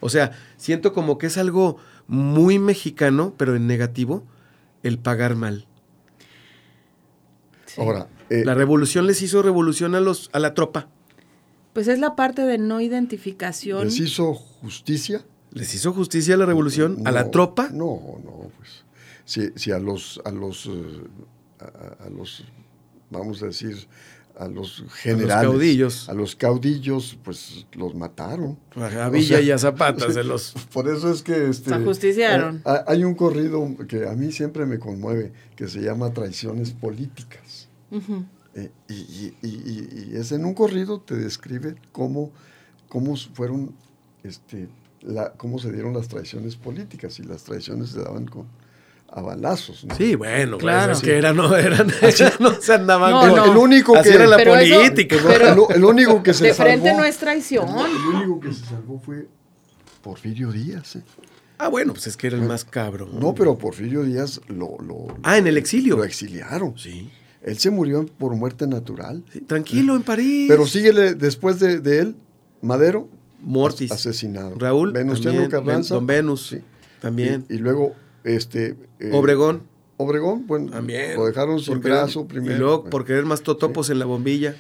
[SPEAKER 1] O sea, siento como que es algo muy mexicano, pero en negativo, el pagar mal.
[SPEAKER 2] Sí.
[SPEAKER 3] Ahora, eh,
[SPEAKER 1] La revolución les hizo revolución a los a la tropa.
[SPEAKER 2] Pues es la parte de no identificación.
[SPEAKER 3] ¿Les hizo justicia?
[SPEAKER 1] ¿Les hizo justicia a la revolución? ¿A la tropa?
[SPEAKER 3] No, no, pues. Si, si a los, a los, eh, a, a los, vamos a decir, a los generales.
[SPEAKER 1] caudillos.
[SPEAKER 3] A los caudillos, pues los mataron.
[SPEAKER 1] A
[SPEAKER 3] O
[SPEAKER 1] Villa
[SPEAKER 3] sea,
[SPEAKER 1] y a Zapata se (laughs) los...
[SPEAKER 3] Por eso es que este,
[SPEAKER 2] Se ajusticiaron.
[SPEAKER 3] eh, ha- hay un corrido que a mí siempre me conmueve, que se llama Traiciones Políticas. Eh, y, y- y- y- y es en un corrido te describe cómo, cómo fueron, este, la, cómo se dieron las traiciones políticas y las traiciones se daban con a balazos. ¿no?
[SPEAKER 1] Sí, bueno,
[SPEAKER 2] Claro.
[SPEAKER 1] pues es que eran, no, eran, (laughs) no se andaban
[SPEAKER 2] No,
[SPEAKER 1] con-
[SPEAKER 2] no.
[SPEAKER 3] El único
[SPEAKER 1] Así
[SPEAKER 3] que-
[SPEAKER 1] era la
[SPEAKER 2] Pero eso-
[SPEAKER 1] política.
[SPEAKER 2] pero-
[SPEAKER 3] el, el único que se
[SPEAKER 2] De
[SPEAKER 3] salvó,
[SPEAKER 2] frente no es traición.
[SPEAKER 3] el único que se salvó fue Porfirio Díaz. ¿eh?
[SPEAKER 1] Ah, bueno, pues es que era el más cabrón.
[SPEAKER 3] No, pero Porfirio Díaz lo, lo,
[SPEAKER 1] Ah, en el exilio.
[SPEAKER 3] lo exiliaron.
[SPEAKER 1] Sí.
[SPEAKER 3] Él se murió por muerte natural.
[SPEAKER 1] Sí, Tranquilo, en París.
[SPEAKER 3] Pero síguele después de, de él, Madero,
[SPEAKER 1] Mortis.
[SPEAKER 3] asesinado.
[SPEAKER 1] Raúl.
[SPEAKER 3] Venustiano
[SPEAKER 1] también,
[SPEAKER 3] Carranza.
[SPEAKER 1] Don Venus.
[SPEAKER 3] Sí.
[SPEAKER 1] También.
[SPEAKER 3] Y, y luego, este... eh,
[SPEAKER 1] Obregón.
[SPEAKER 3] Obregón, bueno,
[SPEAKER 1] También.
[SPEAKER 3] lo dejaron sin brazo primero.
[SPEAKER 1] Y luego,
[SPEAKER 3] Bueno.
[SPEAKER 1] por querer más totopos en la bombilla.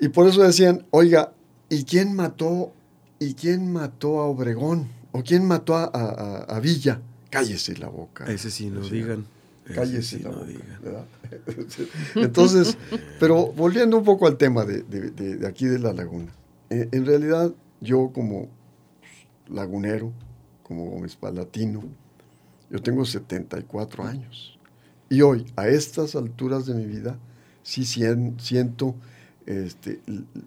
[SPEAKER 3] Y por eso decían, oiga, ¿y quién mató, y quién mató a Obregón? ¿O quién mató a, a- a Villa? Cállese la boca.
[SPEAKER 1] Ese sí no
[SPEAKER 3] Decían.
[SPEAKER 1] digan. Ese
[SPEAKER 3] Cállese
[SPEAKER 1] sí
[SPEAKER 3] la
[SPEAKER 1] no
[SPEAKER 3] boca. (laughs) Entonces, pero volviendo un poco al tema de, de- de- de aquí de la laguna. Eh, en realidad, yo como lagunero, como Gómez Palatino, yo tengo 74 años. Y hoy, a estas alturas de mi vida, sí sien- siento este,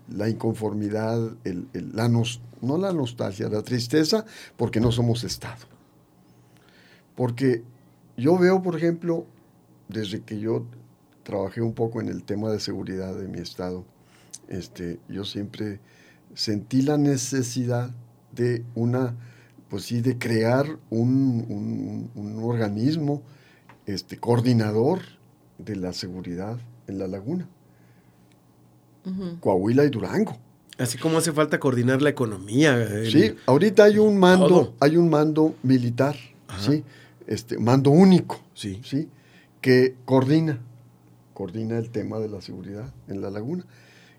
[SPEAKER 3] la inconformidad, el- la nos- no la nostalgia, la tristeza, porque no somos Estado. Porque yo veo, por ejemplo, desde que yo trabajé un poco en el tema de seguridad de mi estado, este, yo siempre sentí la necesidad de una, pues sí, de crear un, un- un organismo este, coordinador de la seguridad en la laguna. Coahuila y Durango.
[SPEAKER 1] Así como hace falta coordinar la economía. el-
[SPEAKER 3] Sí, ahorita hay un mando,
[SPEAKER 1] Todo.
[SPEAKER 3] hay un mando militar,
[SPEAKER 1] Ajá.
[SPEAKER 3] sí, este, mando único,
[SPEAKER 1] Sí.
[SPEAKER 3] sí, que coordina, coordina el tema de la seguridad en la laguna,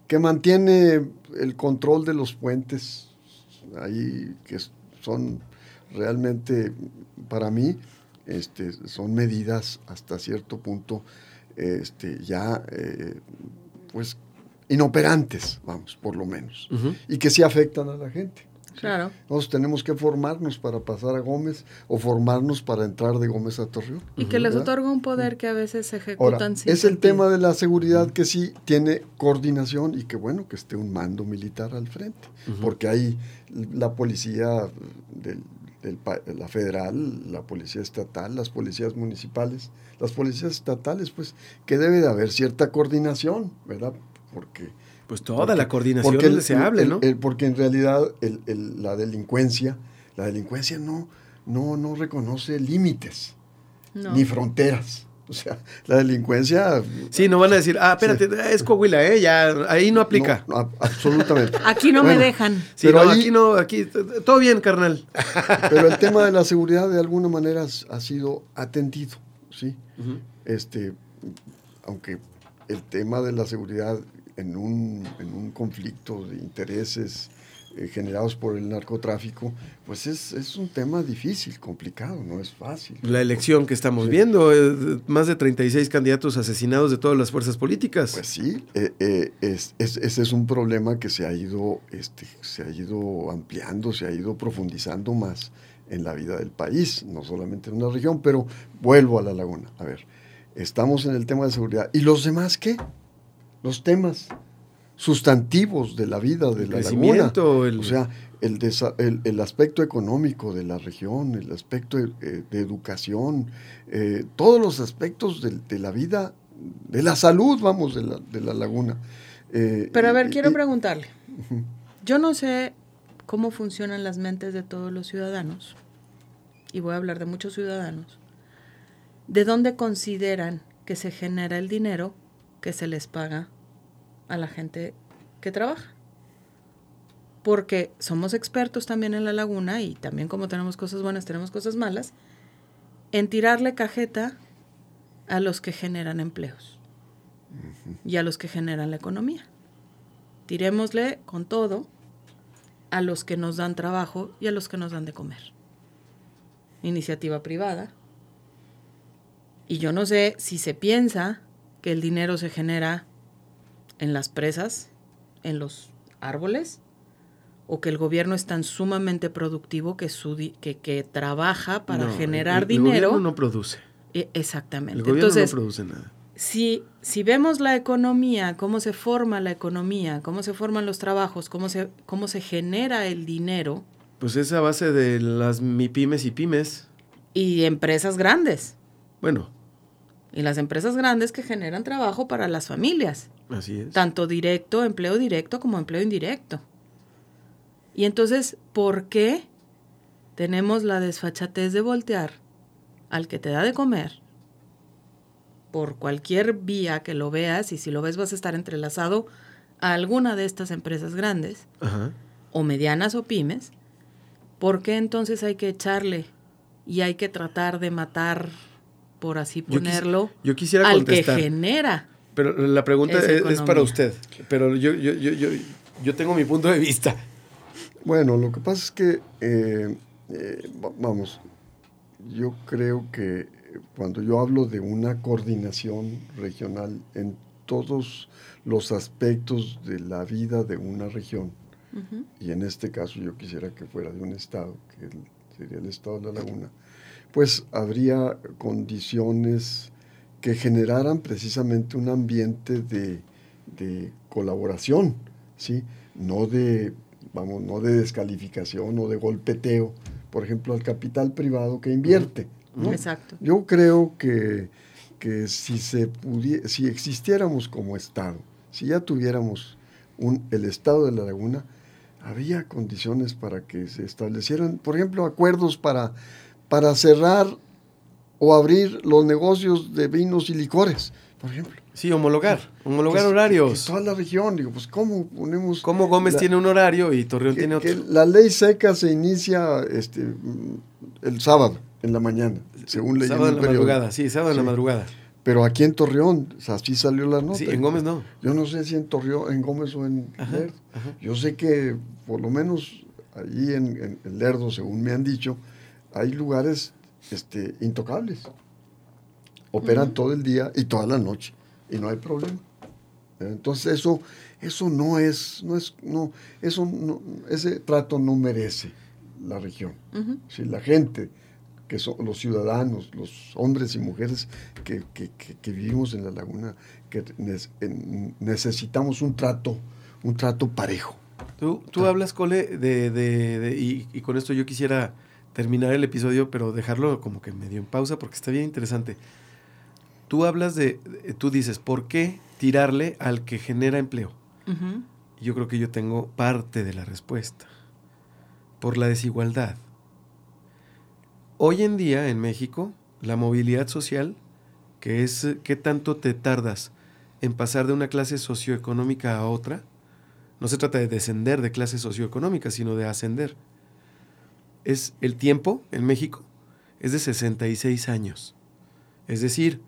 [SPEAKER 3] que mantiene el control de los puentes ahí que son realmente para mí este, son medidas hasta cierto punto este, ya eh, pues inoperantes, vamos, por lo menos, y que sí afectan a la gente.
[SPEAKER 2] Claro.
[SPEAKER 3] Nosotros tenemos que formarnos para pasar a Gómez o formarnos para entrar de Gómez a Torreón.
[SPEAKER 2] Y que les otorga un poder que a veces se ejecutan
[SPEAKER 3] Ahora,
[SPEAKER 2] sin
[SPEAKER 3] es el tema de la seguridad que sí tiene coordinación y que bueno que esté un mando militar al frente, porque hay la policía del, del la federal, la policía estatal, las policías municipales, las policías estatales, pues que debe de haber cierta coordinación, ¿verdad? Porque
[SPEAKER 1] Pues toda
[SPEAKER 3] porque-
[SPEAKER 1] la coordinación
[SPEAKER 3] porque el-
[SPEAKER 1] deseable,
[SPEAKER 3] el-
[SPEAKER 1] ¿no?
[SPEAKER 3] el- porque en realidad el- el- la delincuencia, la delincuencia no, no, no reconoce límites
[SPEAKER 2] No.
[SPEAKER 3] ni fronteras. O sea, la delincuencia
[SPEAKER 1] Sí, no van a decir, ah, espérate, es Coahuila, ¿eh? Ya, ahí no aplica.
[SPEAKER 3] no, absolutamente. (laughs)
[SPEAKER 2] Aquí no
[SPEAKER 3] Bueno,
[SPEAKER 2] me dejan.
[SPEAKER 1] Sí,
[SPEAKER 3] pero
[SPEAKER 1] no,
[SPEAKER 3] ahí-
[SPEAKER 1] aquí no, aquí, todo bien, carnal. (laughs)
[SPEAKER 3] Pero el tema de la seguridad de alguna manera ha sido atendido, ¿sí? Este, aunque el tema de la seguridad en un, en un conflicto de intereses eh, generados por el narcotráfico, pues es, es un tema difícil, complicado, no es fácil.
[SPEAKER 1] La elección que estamos
[SPEAKER 3] Sí.
[SPEAKER 1] viendo, eh, más de 36 candidatos asesinados de todas las fuerzas políticas.
[SPEAKER 3] Pues sí, eh, eh, es- es- ese es un problema que se ha ido, este, se ha ido ampliando, se ha ido profundizando más en la vida del país, no solamente en una región, pero vuelvo a la laguna. A ver, estamos en el tema de seguridad. ¿Y los demás qué? Los temas sustantivos de la vida de
[SPEAKER 1] El
[SPEAKER 3] la laguna.
[SPEAKER 1] crecimiento, el-
[SPEAKER 3] O sea, el, desa- el, el aspecto económico de la región, el aspecto de, eh, de educación, eh, todos los aspectos de, de la vida, de la salud, vamos, de la, de la laguna. Eh,
[SPEAKER 2] Pero a ver, quiero preguntarle. Yo no sé cómo funcionan las mentes de todos los ciudadanos, y voy a hablar de muchos ciudadanos, de dónde consideran que se genera el dinero que se les paga a la gente que trabaja. Porque somos expertos también en la laguna y también como tenemos cosas buenas, tenemos cosas malas, en tirarle cajeta a los que generan empleos y a los que generan la economía. tirémosle con todo a los que nos dan trabajo y a los que nos dan de comer. Iniciativa privada. Y yo no sé si se piensa que el dinero se genera en las presas, en los árboles, o que el gobierno es tan sumamente productivo que, su que, que, trabaja para generar dinero. El
[SPEAKER 1] gobierno no produce.
[SPEAKER 2] E, exactamente.
[SPEAKER 1] El gobierno no produce nada.
[SPEAKER 2] Si, si vemos la economía, cómo se forma la economía, cómo se forman los trabajos, cómo se, cómo se genera el dinero.
[SPEAKER 1] Pues es a base de las MIPIMES y pymes.
[SPEAKER 2] Y empresas grandes.
[SPEAKER 1] Bueno.
[SPEAKER 2] Y las empresas grandes que generan trabajo para las familias.
[SPEAKER 1] Así es.
[SPEAKER 2] Tanto directo, empleo directo como empleo indirecto. Y entonces, ¿por qué tenemos la desfachatez de voltear al que te da de comer por cualquier vía que lo veas y si lo ves vas a estar entrelazado a alguna de estas empresas grandes o medianas o pymes? ¿Por qué entonces hay que echarle y hay que tratar de matar, por así ponerlo,
[SPEAKER 1] yo, quisiera
[SPEAKER 2] al que genera?
[SPEAKER 1] Pero la pregunta es, para usted, pero yo, yo, yo, yo, yo tengo mi punto de vista.
[SPEAKER 3] Bueno, lo que pasa es que, eh, eh, vamos, yo creo que cuando yo hablo de una coordinación regional en todos los aspectos de la vida de una región, y en este caso yo quisiera que fuera de un estado, que sería el estado de la laguna, pues habría condiciones que generaran precisamente un ambiente de, de colaboración, ¿sí? no de vamos, no de descalificación o de golpeteo, por ejemplo, al capital privado que invierte.
[SPEAKER 2] Exacto.
[SPEAKER 3] Yo creo que, que si, se si existiéramos como Estado, si ya tuviéramos un, el Estado de la Laguna, había condiciones para que se establecieran, por ejemplo, acuerdos para, para cerrar o abrir los negocios de vinos y licores, por ejemplo.
[SPEAKER 1] Sí, homologar, homologar horarios.
[SPEAKER 3] toda la región, digo, pues ¿cómo ponemos...?
[SPEAKER 1] ¿Cómo Gómez tiene un horario y Torreón tiene otro?
[SPEAKER 3] la ley seca se inicia este, el sábado en la mañana, según ley
[SPEAKER 1] Sábado en la madrugada, sí, sábado en la madrugada.
[SPEAKER 3] Pero aquí en Torreón, así salió la nota.
[SPEAKER 1] Sí, en Gómez no.
[SPEAKER 3] Yo no sé si en Torreón, en Gómez o en Lerdo. Yo sé que por lo menos allí en, en, Lerdo, según me han dicho, hay lugares este, intocables. Operan todo el día y toda la noche y no hay problema. Entonces eso, eso no es, no es, no, eso no, ese trato no merece la región. Si la gente, que son los ciudadanos, los hombres y mujeres que, vivimos en la laguna, que necesitamos un trato, un trato parejo.
[SPEAKER 1] Tú, tú hablas, Cole, de, de, y, y, con esto yo quisiera terminar el episodio, pero dejarlo como que medio en pausa porque está bien interesante. Tú hablas de, tú dices, ¿por qué tirarle al que genera empleo? Yo creo que yo tengo parte de la respuesta. Por la desigualdad. Hoy en día en México, la movilidad social, que es qué tanto te tardas en pasar de una clase socioeconómica a otra, no se trata de descender de clase socioeconómica, sino de ascender. Es el tiempo en México es de 66 años. Es decir,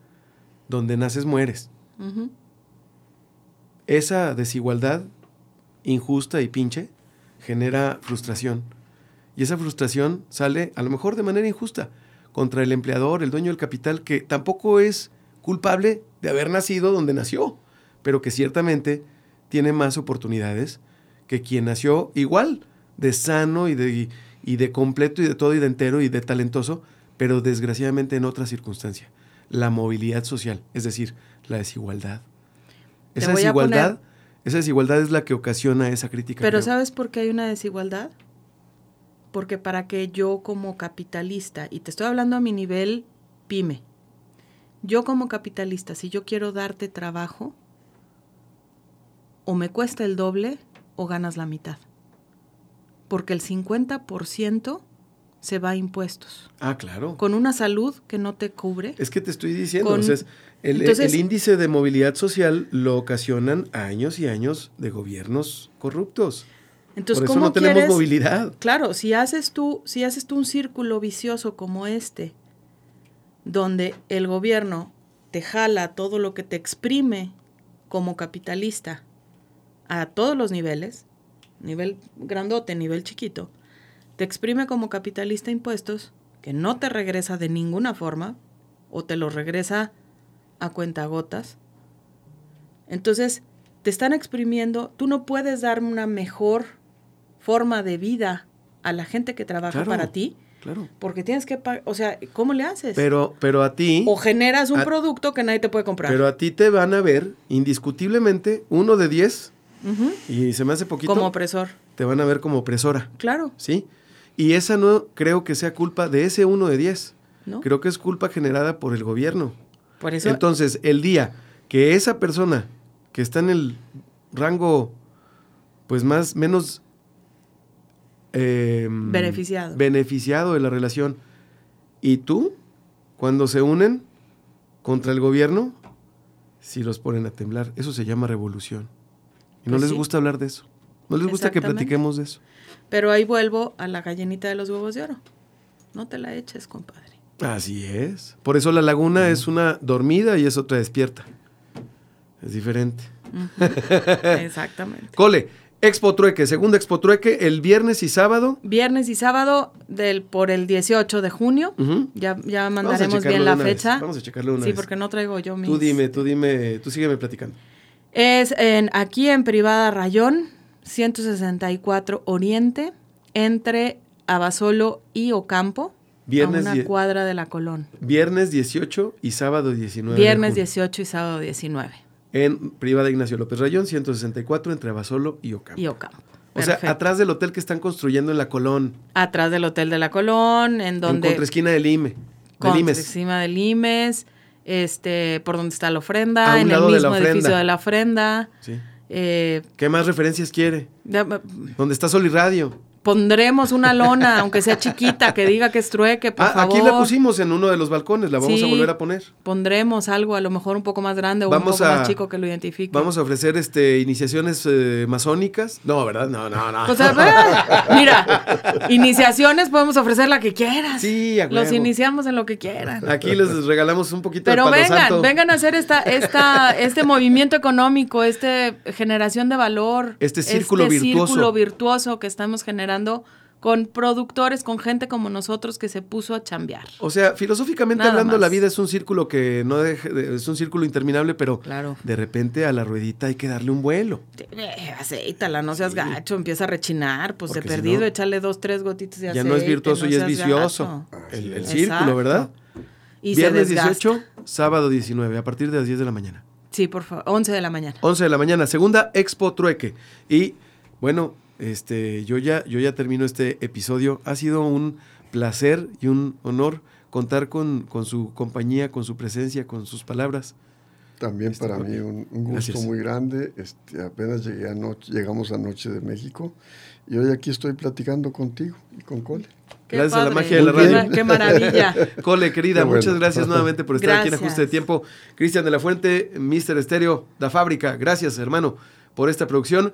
[SPEAKER 1] donde naces mueres. Esa desigualdad injusta y pinche genera frustración. Y esa frustración sale a lo mejor de manera injusta contra el empleador, el dueño del capital, que tampoco es culpable de haber nacido donde nació, pero que ciertamente tiene más oportunidades que quien nació igual, de sano y de, y de completo y de todo y de entero y de talentoso, pero desgraciadamente en otra circunstancia la movilidad social, es decir, la desigualdad. Esa desigualdad, esa desigualdad es la que ocasiona esa crítica.
[SPEAKER 2] Pero ¿sabes por qué hay una desigualdad? Porque para que yo como capitalista, y te estoy hablando a mi nivel pyme, yo como capitalista, si yo quiero darte trabajo, o me cuesta el doble o ganas la mitad. Porque el 50% se va a impuestos.
[SPEAKER 1] Ah, claro.
[SPEAKER 2] Con una salud que no te cubre.
[SPEAKER 1] Es que te estoy diciendo, entonces, el, índice de movilidad social lo ocasionan años y años de gobiernos corruptos.
[SPEAKER 2] Entonces,
[SPEAKER 1] Por eso no tenemos movilidad.
[SPEAKER 2] Claro, si haces tú, si haces tú un círculo vicioso como este, donde el gobierno te jala todo lo que te exprime como capitalista a todos los niveles, nivel grandote, nivel chiquito, te exprime como capitalista impuestos que no te regresa de ninguna forma o te lo regresa a cuentagotas. Entonces, te están exprimiendo, tú no puedes dar una mejor forma de vida a la gente que trabaja
[SPEAKER 1] Claro,
[SPEAKER 2] para ti,
[SPEAKER 1] Claro.
[SPEAKER 2] porque tienes que pagar, o sea, ¿cómo le haces?
[SPEAKER 1] Pero, pero a ti.
[SPEAKER 2] o generas un
[SPEAKER 1] a-
[SPEAKER 2] producto que nadie te puede comprar.
[SPEAKER 1] Pero a ti te van a ver indiscutiblemente uno de diez Y se me hace poquito.
[SPEAKER 2] Como opresor.
[SPEAKER 1] te van a ver como opresora,
[SPEAKER 2] Claro,
[SPEAKER 1] ¿sí? Y esa no creo que sea culpa de ese uno de diez.
[SPEAKER 2] ¿no?
[SPEAKER 1] Creo que es culpa generada por el gobierno.
[SPEAKER 2] Por eso
[SPEAKER 1] Entonces, el día que esa persona que está en el rango, pues más, menos eh,
[SPEAKER 2] Beneficiado.
[SPEAKER 1] beneficiado de la relación, y tú, cuando se unen contra el gobierno, si los ponen a temblar, eso se llama revolución. Y no
[SPEAKER 2] Pues
[SPEAKER 1] les
[SPEAKER 2] sí.
[SPEAKER 1] gusta hablar de eso. No les gusta que platiquemos de eso.
[SPEAKER 2] Pero ahí vuelvo a la gallinita de los huevos de oro. No te la eches, compadre.
[SPEAKER 1] Así es. Por eso la laguna es una dormida y es otra despierta. Es diferente.
[SPEAKER 2] Exactamente. (laughs)
[SPEAKER 1] Cole, Expo Trueque, segunda Expo Trueque, el viernes y sábado.
[SPEAKER 2] Viernes y sábado del, por el 18 de junio. Ya, ya mandaremos bien la
[SPEAKER 1] vez.
[SPEAKER 2] fecha.
[SPEAKER 1] Vamos a checarlo una
[SPEAKER 2] Sí,
[SPEAKER 1] vez.
[SPEAKER 2] porque no traigo yo mis...
[SPEAKER 1] Tú dime, tú dime, tú sígueme platicando.
[SPEAKER 2] Es en, aquí en Privada Rayón, 164 Oriente, entre Abasolo y Ocampo,
[SPEAKER 1] Viernes
[SPEAKER 2] a una cuadra de la Colón.
[SPEAKER 1] Viernes 18 y sábado 19. de
[SPEAKER 2] Viernes
[SPEAKER 1] junio.
[SPEAKER 2] 18 y sábado 19.
[SPEAKER 1] En Privada Ignacio López Rayón, 164, entre Abasolo y Ocampo.
[SPEAKER 2] Y Ocampo.
[SPEAKER 1] O sea,
[SPEAKER 2] Perfecto.
[SPEAKER 1] atrás del hotel que están construyendo en la Colón,
[SPEAKER 2] Atrás del Hotel de la Colón, en
[SPEAKER 1] en
[SPEAKER 2] donde...
[SPEAKER 1] contraesquina del IME. Del
[SPEAKER 2] Contra
[SPEAKER 1] IMES.
[SPEAKER 2] encima del Limes, este, por donde está la ofrenda, en el mismo edificio de la ofrenda.
[SPEAKER 1] Sí.
[SPEAKER 2] Eh,
[SPEAKER 1] ¿Qué más referencias quiere?
[SPEAKER 2] ya-
[SPEAKER 1] ¿Dónde está Sol y Radio?
[SPEAKER 2] Pondremos una lona, aunque sea chiquita, que diga que es trueque, por
[SPEAKER 1] Ah,
[SPEAKER 2] favor.
[SPEAKER 1] aquí la pusimos en uno de los balcones, la vamos a volver a poner.
[SPEAKER 2] Pondremos algo a lo mejor un poco más grande o
[SPEAKER 1] Vamos
[SPEAKER 2] un poco
[SPEAKER 1] a-
[SPEAKER 2] más chico que lo identifique.
[SPEAKER 1] Vamos a ofrecer este iniciaciones eh, masónicas. No, ¿verdad? No, no, no.
[SPEAKER 2] Pues a ver, mira, iniciaciones podemos ofrecer la que quieras.
[SPEAKER 1] Sí, a
[SPEAKER 2] Los iniciamos en lo que quieran.
[SPEAKER 1] Aquí les regalamos un poquito
[SPEAKER 2] Pero
[SPEAKER 1] de palo
[SPEAKER 2] vengan,
[SPEAKER 1] santo.
[SPEAKER 2] vengan a hacer esta, esta, este movimiento económico, este generación de valor,
[SPEAKER 1] Este círculo virtuoso.
[SPEAKER 2] círculo virtuoso que estamos generando con productores, con gente como nosotros que se puso a chambear.
[SPEAKER 1] O sea, filosóficamente
[SPEAKER 2] Nada
[SPEAKER 1] hablando,
[SPEAKER 2] más.
[SPEAKER 1] la vida es un círculo que no deje de- es un círculo interminable, pero
[SPEAKER 2] Claro.
[SPEAKER 1] de repente a la ruedita hay que darle un vuelo.
[SPEAKER 2] Eh, aceítala, no seas gacho, empieza a rechinar, pues
[SPEAKER 1] Porque
[SPEAKER 2] de
[SPEAKER 1] si
[SPEAKER 2] perdido,
[SPEAKER 1] no,
[SPEAKER 2] échale dos, tres gotitas de
[SPEAKER 1] ya
[SPEAKER 2] aceite.
[SPEAKER 1] no es virtuoso y es vicioso.
[SPEAKER 2] gacho.
[SPEAKER 1] El, círculo, ¿verdad?
[SPEAKER 2] Y se
[SPEAKER 1] Viernes
[SPEAKER 2] desgasta.
[SPEAKER 1] 18, sábado 19, a partir de las 10 de la mañana.
[SPEAKER 2] Sí, por favor, 11 de la mañana.
[SPEAKER 1] 11 de la mañana, segunda Expo Trueque. Y bueno, este, yo ya, yo ya termino este episodio. Ha sido un placer y un honor contar con, con su compañía, con su presencia, con sus palabras.
[SPEAKER 3] También
[SPEAKER 1] Este,
[SPEAKER 3] para mí un, un gusto
[SPEAKER 1] Gracias.
[SPEAKER 3] muy grande. Este, apenas llegué anoche, llegamos anoche de México y hoy aquí estoy platicando contigo y con Cole.
[SPEAKER 2] Qué
[SPEAKER 1] Gracias a la
[SPEAKER 2] padre,
[SPEAKER 1] magia de la
[SPEAKER 2] qué
[SPEAKER 1] radio.
[SPEAKER 2] Qué maravilla. (laughs)
[SPEAKER 1] Cole, querida,
[SPEAKER 3] bueno.
[SPEAKER 1] muchas gracias nuevamente por estar aquí en
[SPEAKER 2] Gracias.
[SPEAKER 1] Ajuste de Tiempo. Cristian de la Fuente, Mister Estéreo, Da Fábrica, gracias hermano por esta producción.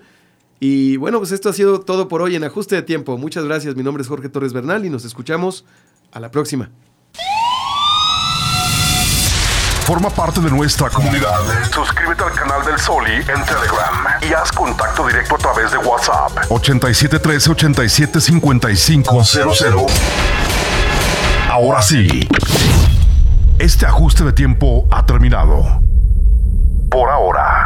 [SPEAKER 1] Y bueno, pues esto ha sido todo por hoy en Ajuste de Tiempo. Muchas gracias, mi nombre es Jorge Torres Bernal y nos escuchamos a la próxima.
[SPEAKER 4] Forma parte de nuestra comunidad. Suscríbete al canal del Soli en Telegram y haz contacto directo a través de WhatsApp. 8713 875500. Ahora sí. Este ajuste de tiempo ha terminado. Por ahora.